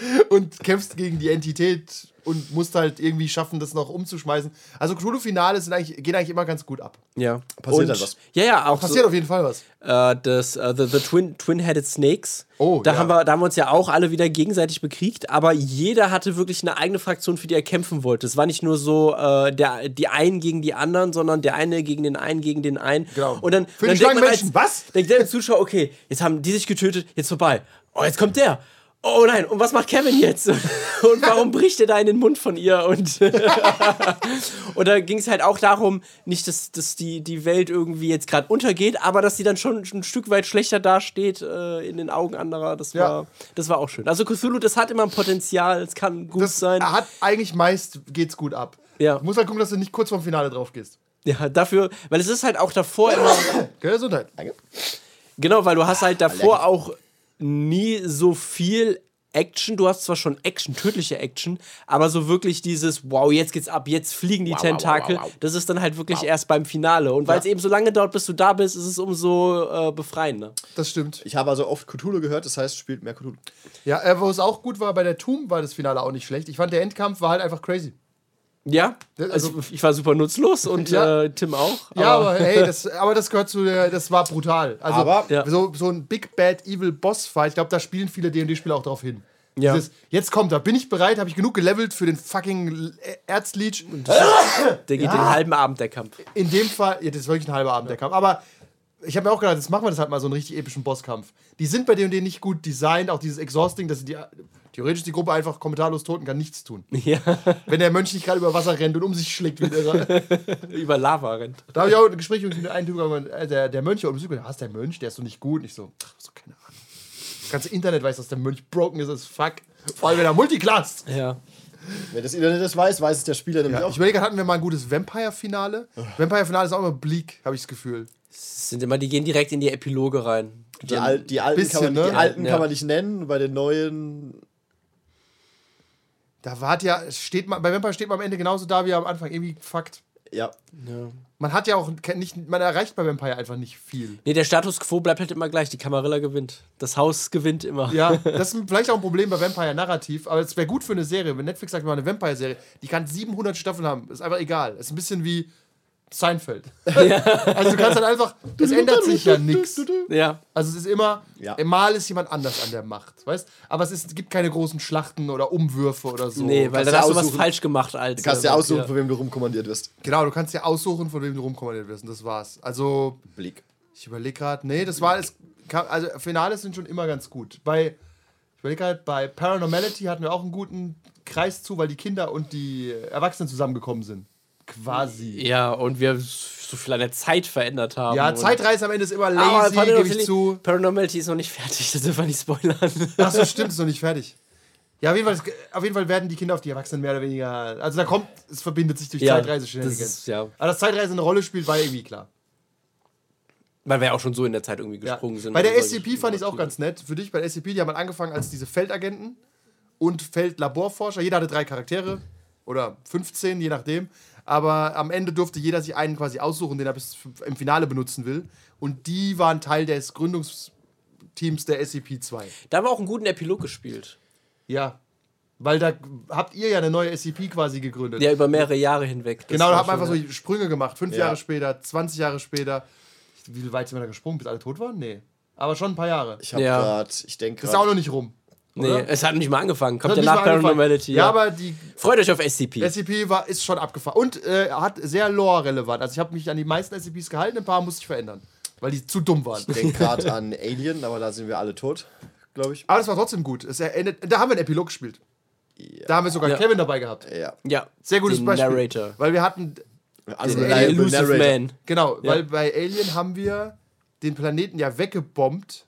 und kämpfst gegen die Entität und musst halt irgendwie schaffen, das noch umzuschmeißen. Also Cthulhu-Finale sind eigentlich, gehen eigentlich immer ganz gut ab. Ja. Passiert Und- halt was. Ja, ja, auch Passiert so, auf jeden Fall was. äh, das äh, The, the Twin, Twin-Headed Snakes. Oh, da, ja. haben wir, da haben wir uns ja auch alle wieder gegenseitig bekriegt, aber jeder hatte wirklich eine eigene Fraktion, für die er kämpfen wollte. Es war nicht nur so äh, der, die einen gegen die anderen, sondern der eine gegen den einen gegen den einen. Genau. Und dann, Für dann denkt man Schlangenmenschen, als, was? Denkt der Zuschauer, okay, jetzt haben die sich getötet, jetzt vorbei. Oh, jetzt kommt der. Oh nein, und was macht Kevin jetzt? Und warum bricht er da in den Mund von ihr? Und, und da ging es halt auch darum, nicht, dass, dass die, die Welt irgendwie jetzt gerade untergeht, aber dass sie dann schon ein Stück weit schlechter dasteht äh, in den Augen anderer. Das Ja. war, das war auch schön. Also Cthulhu, das hat immer ein Potenzial, es kann gut Das sein. hat eigentlich meist geht's gut ab. Ja. Du musst halt gucken, dass du nicht kurz vorm Finale drauf gehst. Ja, dafür, weil es ist halt auch davor immer. Gesundheit. Genau, weil du hast halt davor auch nie so viel Action. Du hast zwar schon Action, tödliche Action, aber so wirklich dieses, wow, jetzt geht's ab, jetzt fliegen die Tentakel, das ist dann halt wirklich erst beim Finale. Und weil es eben so lange dauert, bis du da bist, ist es umso äh, befreiender. Das stimmt. Ich habe also oft Cthulhu gehört, das heißt, spielt mehr Cthulhu. Ja, äh, wo es auch gut war, bei der Tomb war das Finale auch nicht schlecht. Ich fand, der Endkampf war halt einfach crazy. Ja, Das- also also- ich war super nutzlos und Ja. äh, Tim auch. Ja, aber hey, das, aber das gehört zu der, das war brutal. Also Aber- Ja. so, so ein Big Bad Evil Boss Fight, ich glaube, da spielen viele D&D-Spieler auch drauf hin. Ja. Dieses, jetzt kommt er, bin ich bereit, habe ich genug gelevelt für den fucking Erzleech. der geht den halben Abend, der Kampf. In dem Fall, ja, das ist wirklich ein halber Abend, der Kampf. Aber ich habe mir auch gedacht, jetzt machen wir das halt mal so einen richtig epischen Bosskampf. Die sind bei D&D nicht gut designt, auch dieses Exhausting, dass die theoretisch die Gruppe einfach kommentarlos tot und kann nichts tun. Ja, Wenn der Mönch nicht gerade über Wasser rennt und um sich schlägt wie Irrer. über Lava rennt. Da habe ich auch ein Gespräch mit einem Typ gehabt, äh, der, der Mönch, und ich hast der Mönch, der ist so nicht gut. Und ich so, ach, so keine Ahnung. Das ganze Internet weiß, dass der Mönch broken ist, ist fuck. Vor allem, wenn er Multiclass. Ja. Wenn das Internet das weiß, weiß es der Spieler nämlich Ja, auch. ich überlege, hatten wir mal ein gutes Vampire-Finale? Vampire-Finale ist auch immer bleak, habe ich das Gefühl. Es sind immer, die gehen direkt in die Epiloge rein. Die, Al die alten, Bisschen, kann, man, die ne? alten Ja. kann man nicht nennen, bei den neuen. Da wart ja, es steht man, bei Vampire steht man am Ende genauso da wie am Anfang. Irgendwie Fakt. Ja. Man hat ja auch nicht, man erreicht bei Vampire einfach nicht viel. Nee, der Status quo bleibt halt immer gleich. Die Camarilla gewinnt. Das Haus gewinnt immer. Ja, das ist vielleicht auch ein Problem bei Vampire Narrativ, aber es wäre gut für eine Serie. Wenn Netflix sagt, wir machen eine Vampire-Serie, die kann 700 Staffeln haben, ist einfach egal. Es ist ein bisschen wie Seinfeld. Also du kannst halt einfach, es ändert sich ja nichts. Ja. Also es ist immer, Ja. mal ist jemand anders an der Macht, weißt? Aber es, ist, es gibt keine großen Schlachten oder Umwürfe oder so. Nee, weil dann ja hast du was falsch gemacht als. Du kannst ja aussuchen, von wem du rumkommandiert wirst. Genau, du kannst ja aussuchen, von wem du rumkommandiert wirst und das war's. Also Blick. Ich überlege gerade, nee, das war es. Also Finales sind schon immer ganz gut. Bei, ich überlege gerade, bei Paranormality hatten wir auch einen guten Kreis zu, weil die Kinder und die Erwachsenen zusammengekommen sind. Quasi. Ja, und wir so viel an der Zeit verändert haben. Ja, Zeitreise am Ende ist immer lazy, gebe ich Paranormality, zu. Paranormality ist noch nicht fertig, das dürfen wir nicht spoilern. Achso, stimmt, ist noch nicht fertig. Ja, auf jeden, Fall, auf jeden Fall werden die Kinder auf die Erwachsenen mehr oder weniger. Also da kommt, es verbindet sich durch Ja, Zeitreise das Shenanigans. ist- ja. Aber dass Zeitreise eine Rolle spielt, war irgendwie klar. Weil wir auch schon so in der Zeit irgendwie Ja. gesprungen sind. Bei der SCP fand ich es auch ganz nett. Für dich bei der SCP, die haben halt angefangen als diese Feldagenten und Feldlaborforscher. Jeder hatte drei Charaktere oder 15, je nachdem. Aber am Ende durfte jeder sich einen quasi aussuchen, den er bis im Finale benutzen will. Und die waren Teil des Gründungsteams der SCP-2. Da haben wir auch einen guten Epilog gespielt. Ja. Weil da habt ihr ja eine neue SCP quasi gegründet. Ja, über mehrere Jahre hinweg. Das genau, da man schon- einfach so Sprünge gemacht. Fünf Ja. Jahre später, 20 Jahre später. Wie weit sind wir da gesprungen, bis alle tot waren? Nee. Aber schon ein paar Jahre. Ich habe Ja. gerade, ich denke Ist auch noch nicht rum. Nee, oder? es hat nicht mal angefangen. Kommt ja nach. Paranormality. Ja, aber die Freut euch auf SCP. SCP war, ist schon abgefahren. Und äh, hat sehr lore-relevant. Also ich habe mich an die meisten SCPs gehalten, ein paar musste ich verändern. Weil die zu dumm waren. Ich denke gerade an Alien, aber da sind wir alle tot, glaube ich. Aber das war trotzdem gut. Es erinnert, da haben wir einen Epilog gespielt. Da haben wir sogar Ja. Kevin dabei gehabt. Ja. ja. Sehr gutes den Beispiel. Narrator. Weil wir hatten, Also Den Narrator. Man. genau, Ja. weil bei Alien haben wir den Planeten ja weggebombt,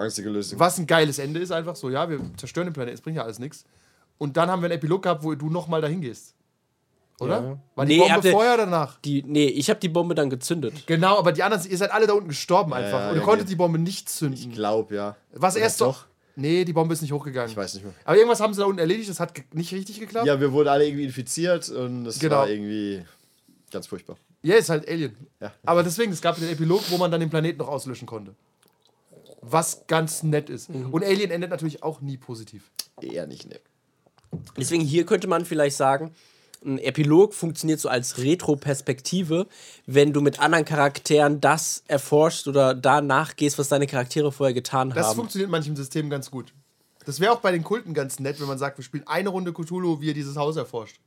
Angstige Lösung. was ein geiles Ende ist einfach so. Ja, wir zerstören den Planeten, es bringt ja alles nichts. Und dann haben wir einen Epilog gehabt, wo du nochmal dahin gehst. Oder? Ja. War die Nee, Bombe vorher oder danach? Die, nee, ich habe die Bombe dann gezündet. Genau, aber die anderen, ihr seid alle da unten gestorben einfach. ja, und ihr ja, konntet ja. die Bombe nicht zünden. Ich glaube, ja. Was Oder erst doch? Nee, die Bombe ist nicht hochgegangen. Ich weiß nicht mehr. Aber irgendwas haben sie da unten erledigt, das hat nicht richtig geklappt. Ja, wir wurden alle irgendwie infiziert und das Genau. war irgendwie ganz furchtbar. Ja, ist halt Alien. Ja. Aber deswegen, es gab den Epilog, wo man dann den Planeten noch auslöschen konnte. Was ganz nett ist. Mhm. Und Alien endet natürlich auch nie positiv. Eher nicht, ne. Deswegen hier könnte man vielleicht sagen, ein Epilog funktioniert so als Retro-Perspektive, wenn du mit anderen Charakteren das erforschst oder da nachgehst, was deine Charaktere vorher getan Das haben. funktioniert in manchen Systemen ganz gut. Das wäre auch bei den Kulten ganz nett, wenn man sagt, wir spielen eine Runde Cthulhu, wie er dieses Haus erforscht.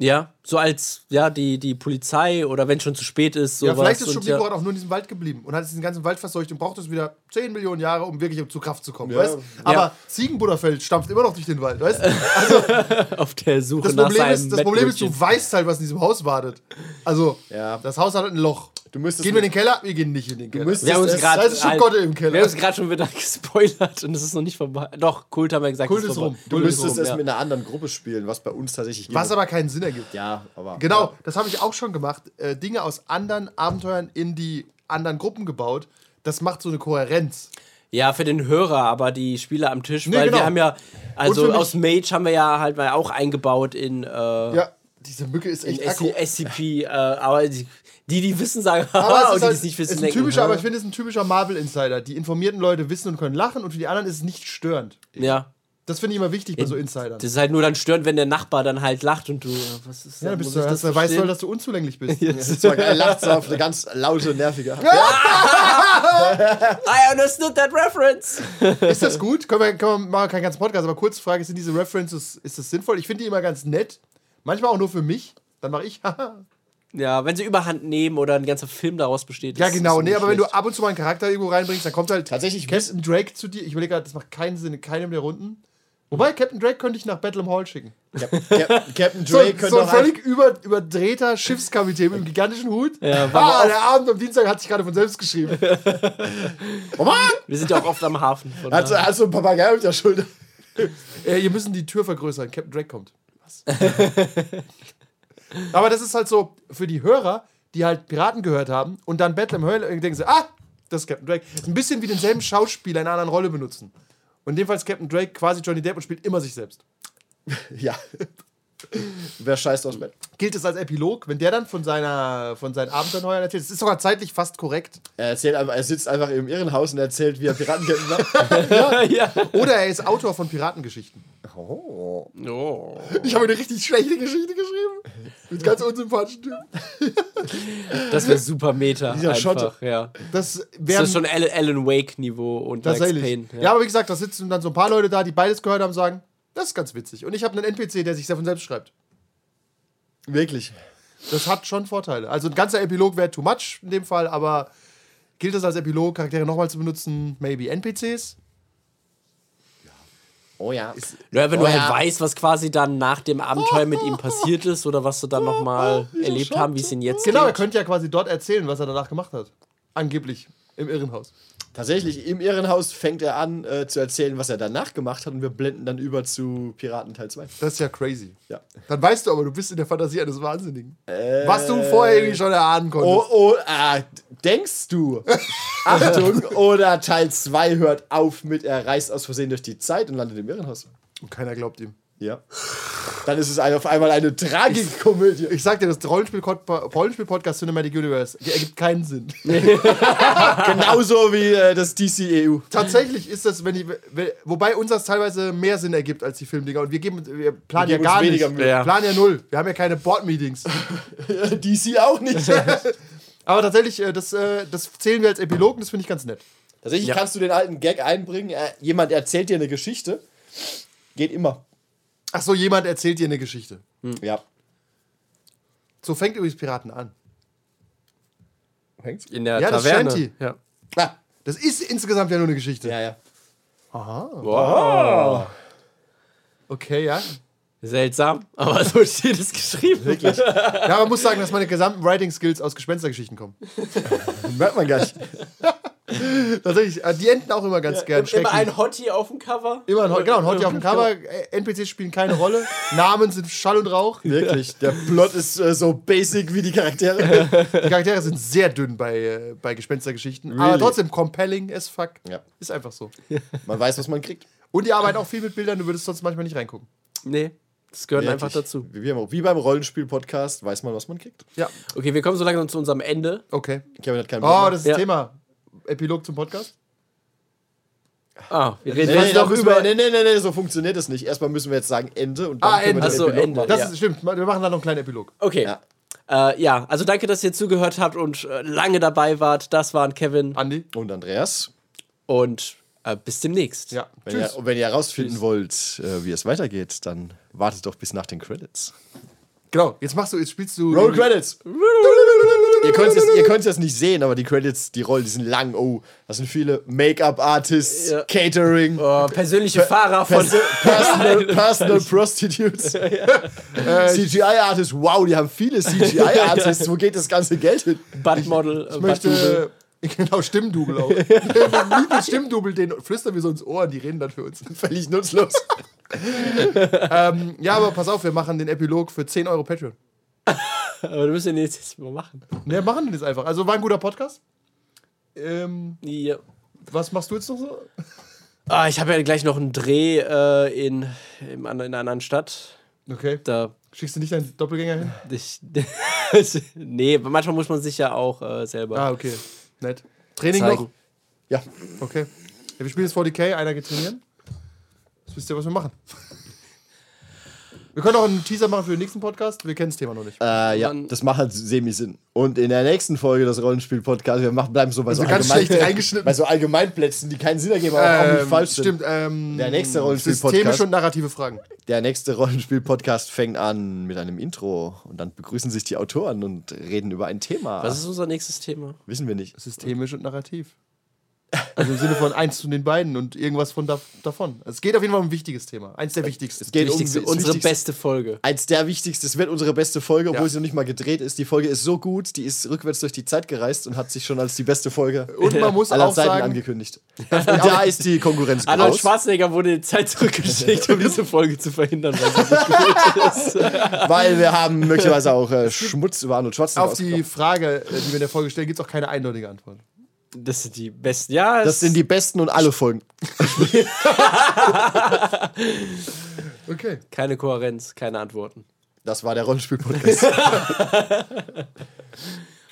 Ja, so als ja die, die Polizei oder wenn schon zu spät ist. Ja, Sowas. vielleicht ist schon ja, auch nur in diesem Wald geblieben und hat diesen ganzen Wald verseucht und braucht es wieder 10 Millionen Jahre, um wirklich zu Kraft zu kommen. Ja. Weißt? Aber Ja. Ziegenbutterfeld stampft immer noch durch den Wald. Weißt? auf der Suche Das, nach Problem seinem ist, das Problem ist, du weißt halt, was in diesem Haus wartet. Also, Ja. das Haus hat halt ein Loch. Du müsstest Gehen wir in den Keller? Wir gehen nicht in den Keller. müsstest Wir haben uns es- gerade da ist schon Gott im wir Keller. haben uns gerade schon wieder gespoilert und es ist noch nicht vorbei. Doch, Kult haben wir gesagt. Kult es ist vorbei. rum. Du Kult ist müsstest rum, es ja. mit einer anderen Gruppe spielen, was bei uns tatsächlich Was aber keinen Sinn ergibt. Ja, aber. Genau, das habe ich auch schon gemacht. Äh, Dinge aus anderen Abenteuern in die anderen Gruppen gebaut. Das macht so eine Kohärenz. Ja, für den Hörer, aber die Spieler am Tisch, Nee, weil genau. wir haben ja, also aus Mage haben wir ja halt mal auch eingebaut in, äh, Ja, diese Mücke ist echt aggro. SCP, äh, aber die, die, die wissen, sagen, Aber es ist, die, halt, die es nicht wissen, ist ein denken, typischer, aber ich finde, es ist ein typischer Marvel-Insider. Die informierten Leute wissen und können lachen und für die anderen ist es nicht störend. ja. Das finde ich immer wichtig bei so Insidern. Das ist halt nur dann störend, wenn der Nachbar dann halt lacht und du, äh, was ist Ja, dann muss bist du, hast, das du weißt soll, dass du unzulänglich bist. So, er lacht so auf eine ganz laute, nervige. I understood that reference. Ist das gut? Können wir, können wir machen keinen ganzen Podcast, aber kurze Frage: Sind diese References, ist das sinnvoll? Ich finde die immer ganz nett. Manchmal auch nur für mich. Dann mache ich, haha. Ja, wenn sie überhand nehmen oder ein ganzer Film daraus besteht. Ja, genau. Nee, aber wenn du schlecht. ab und zu mal einen Charakter irgendwo reinbringst, dann kommt halt Tatsächlich, Captain Drake zu dir. Ich überlege gerade, das macht keinen Sinn in keinem der Runden. Wobei, Captain Drake könnte ich nach Battle Hall schicken. Cap Cap Captain So, Drake könnte so ein völlig über, überdrehter Schiffskapitän mit einem gigantischen Hut. Ja, ah, der Abend am Dienstag hat sich gerade von selbst geschrieben. Wir sind ja auch oft am Hafen. Von Hat, daher. hat so ein Papagei auf der Schulter. äh, ihr müssen die Tür vergrößern. Captain Drake kommt. Was? Aber das ist halt so für die Hörer, die halt Piraten gehört haben und dann Battle im Hölle denken sie, ah, das ist Captain Drake. Ein bisschen wie denselben Schauspieler in einer anderen Rolle benutzen. Und in dem Fall ist Captain Drake quasi Johnny Depp und spielt immer sich selbst. Ja. Wer scheißt aus Bett? Gilt es als Epilog, wenn der dann von, seiner, von seinen Abenteuern erzählt? Es ist sogar zeitlich fast korrekt. Er, erzählt einfach, er sitzt einfach im Irrenhaus und erzählt, wie er Piratenkapitän war. ja. Oder er ist Autor von Piratengeschichten. Oh. Oh. Ich habe eine richtig schlechte Geschichte geschrieben. Mit ganz unsympathischen Typen. Das wäre super Meta. Dieser einfach, Schotte. Ja. Das Das wäre ist schon Alan Alan Wake-Niveau und Max tatsächlich. Payne. Ja. aber wie gesagt, da sitzen dann so ein paar Leute da, die beides gehört haben, sagen, das ist ganz witzig. Und ich habe einen NPC, der sich sehr von selbst schreibt. Wirklich. Das hat schon Vorteile. Also ein ganzer Epilog wäre too much in dem Fall, aber gilt es als Epilog, Charaktere nochmal zu benutzen? Maybe NPCs? Oh ja. Ja, wenn Oh du halt ja. weißt, was quasi dann nach dem Abenteuer mit ihm passiert ist oder was sie dann nochmal erlebt haben, wie es ihn jetzt Genau, er geht. könnte ja quasi dort erzählen, was er danach gemacht hat. Angeblich. Im Irrenhaus. Tatsächlich, im Irrenhaus fängt er an äh, zu erzählen, was er danach gemacht hat und wir blenden dann über zu Piraten Teil 2. Das ist ja crazy. Ja. Dann weißt du aber, du bist in der Fantasie eines Wahnsinnigen. was du vorher irgendwie schon erahnen konntest. Oh, oh, ah, denkst du? Achtung, oder Teil 2 hört auf mit, er reist aus Versehen durch die Zeit und landet im Irrenhaus. Und keiner glaubt ihm. Ja. Dann ist es ein, auf einmal eine Tragikomödie. Ich sag dir, das Rollenspiel-Podcast Rollenspiel Cinematic Universe ergibt keinen Sinn. Genauso wie äh, das DC-EU. Tatsächlich ist das, wenn ich, wenn- wobei uns das teilweise mehr Sinn ergibt als die Filmdinger. Und wir, geben, wir planen Wir ja gar uns nicht. weniger Mühe. Wir Ja. planen ja null. Wir haben ja keine Board-Meetings. DC auch nicht. Aber tatsächlich, äh, das, äh, das zählen wir als Epilog und das finde ich ganz nett. Tatsächlich Ja. kannst du den alten Gag einbringen. Äh, jemand erzählt dir eine Geschichte. Geht immer. Ach so, jemand erzählt dir eine Geschichte. Ja. So fängt übrigens Piraten an. Hängt's? In der Ja, das Taverne. Shanty. Ja. Ah, Das ist insgesamt ja nur eine Geschichte. ja, ja. Wow. Okay, ja. Seltsam, aber so steht es geschrieben. Wirklich? Ja, man muss sagen, dass meine gesamten Writing-Skills aus Gespenstergeschichten kommen. Merkt man gar nicht. Tatsächlich, äh, die enden auch immer ganz gern. Immer schrecklich. ein Hottie auf dem Cover. Immer ein, genau, ein Hottie auf dem Cover. NPCs spielen keine Rolle. Namen sind Schall und Rauch. Wirklich. Der Plot ist äh, so basic wie die Charaktere. Die Charaktere sind sehr dünn bei, äh, bei Gespenstergeschichten. Aber Really? trotzdem compelling as fuck. Ja. Ist einfach so. Man weiß, was man kriegt. Und die arbeiten auch viel mit Bildern, du würdest sonst manchmal nicht reingucken. Nee, das gehört Wirklich. einfach dazu. Wie, wie beim Rollenspiel-Podcast weiß man, was man kriegt. Ja, Okay, wir kommen so langsam zu unserem Ende. okay. Kevin hat keinen Bock Oh, das ist Ja. das Thema. Epilog zum Podcast? Ah, wir reden Nee, jetzt noch über. wir, nee, nee, nee, nee, so funktioniert das nicht. Erstmal müssen wir jetzt sagen Ende und dann Ah, können wir Ende. den Ach so, Epilog Ende. machen. Das Ja. ist stimmt. Wir machen da noch einen kleinen Epilog. Okay. Ja. Äh, ja, also danke, dass ihr zugehört habt und äh, lange dabei wart. Das waren Kevin Andi? Und Andreas, und äh, bis demnächst. Ja. wenn Tschüss. ihr, und wenn ihr herausfinden wollt, äh, wie es weitergeht, dann wartet doch bis nach den Credits. Genau, jetzt machst du, jetzt spielst du. Roll Credits. ihr könnt es ihr könnt's jetzt nicht sehen, aber die Credits, die Rollen, die sind lang. Oh, das sind viele Make-up-Artists, Ja. Catering, Oh, persönliche Fahrer von. Perso Personal, Personal Prostitutes, CGI-Artists. Wow, die haben viele CGI-Artists. Wo geht das ganze Geld hin? Buttmodel. äh, Ich möchte. Genau, Stimmdubel auch. Liebe Stimmdubel, den flüstern wir so ins Ohr die reden dann für uns. Völlig nutzlos. Ähm, ja, aber pass auf, wir machen den Epilog für 10 Euro Patreon. Aber du musst den jetzt jetzt mal machen. Ne, machen wir das einfach. Also war ein guter Podcast. Ähm, Ja. was machst du jetzt noch so? Ah, ich habe ja gleich noch einen Dreh äh, in, im, an- in einer anderen Stadt. Okay. Da. Schickst du nicht deinen Doppelgänger hin? Ich, nee, manchmal muss man sich ja auch äh, selber Ah, okay. Nett. Training zeigen. noch? Ja, Okay. Ja, wir spielen jetzt 40k, einer geht trainieren. Jetzt wisst ihr, was wir machen. Wir können auch einen Teaser machen für den nächsten Podcast. Wir kennen das Thema noch nicht. äh, ja, Dann- das macht halt Semi-Sinn. Und in der nächsten Folge des Rollenspiel-Podcasts, wir machen, bleiben so bei so, Also ganz allgemein- schlecht reingeschnitten. bei so Allgemeinplätzen, die keinen Sinn ergeben, aber auch nicht Ähm, falsch sind. Stimmt. Ähm, Der nächste Rollenspiel-Podcast. Systemische und narrative Fragen. Der nächste Rollenspiel-Podcast fängt an mit einem Intro und dann begrüßen sich die Autoren und reden über ein Thema. Was ist unser nächstes Thema? Wissen wir nicht. Systemisch und narrativ. Also im Sinne von eins von den beiden und irgendwas von da, davon. Es geht auf jeden Fall um ein wichtiges Thema. Eins der wichtigsten. Es geht um Wichtigste, das unsere Wichtigste. beste Folge. Eins der wichtigsten, es wird unsere beste Folge, obwohl Ja. sie noch nicht mal gedreht ist. Die Folge ist so gut, die ist rückwärts durch die Zeit gereist und hat sich schon als die beste Folge Und man muss aller auch Zeiten sagen, angekündigt. Und da ist die Konkurrenz Arnold groß, Schwarzenegger wurde in die Zeit zurückgeschickt, um diese Folge zu verhindern. Weil sie nicht gut ist. weil wir haben möglicherweise auch äh, Schmutz über Arnold Schwarzenegger auf die. Frage, äh, die wir in der Folge stellen, gibt es auch keine eindeutige Antwort. Das sind die besten. Ja, Das sind die besten und alle Folgen. Okay. keine Kohärenz, keine Antworten. Das war der Rollenspiel-Podcast.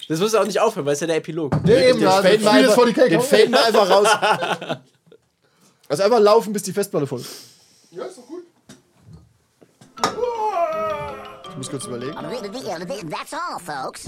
Das muss auch nicht aufhören, weil es ja der Epilog. Ja, eben, Den ja, faden wir einfach, 40k, den faden wir einfach raus. Also einfach laufen, bis die Festplatte voll ist. Ja, ist doch gut. Ich muss kurz überlegen. That's all, folks.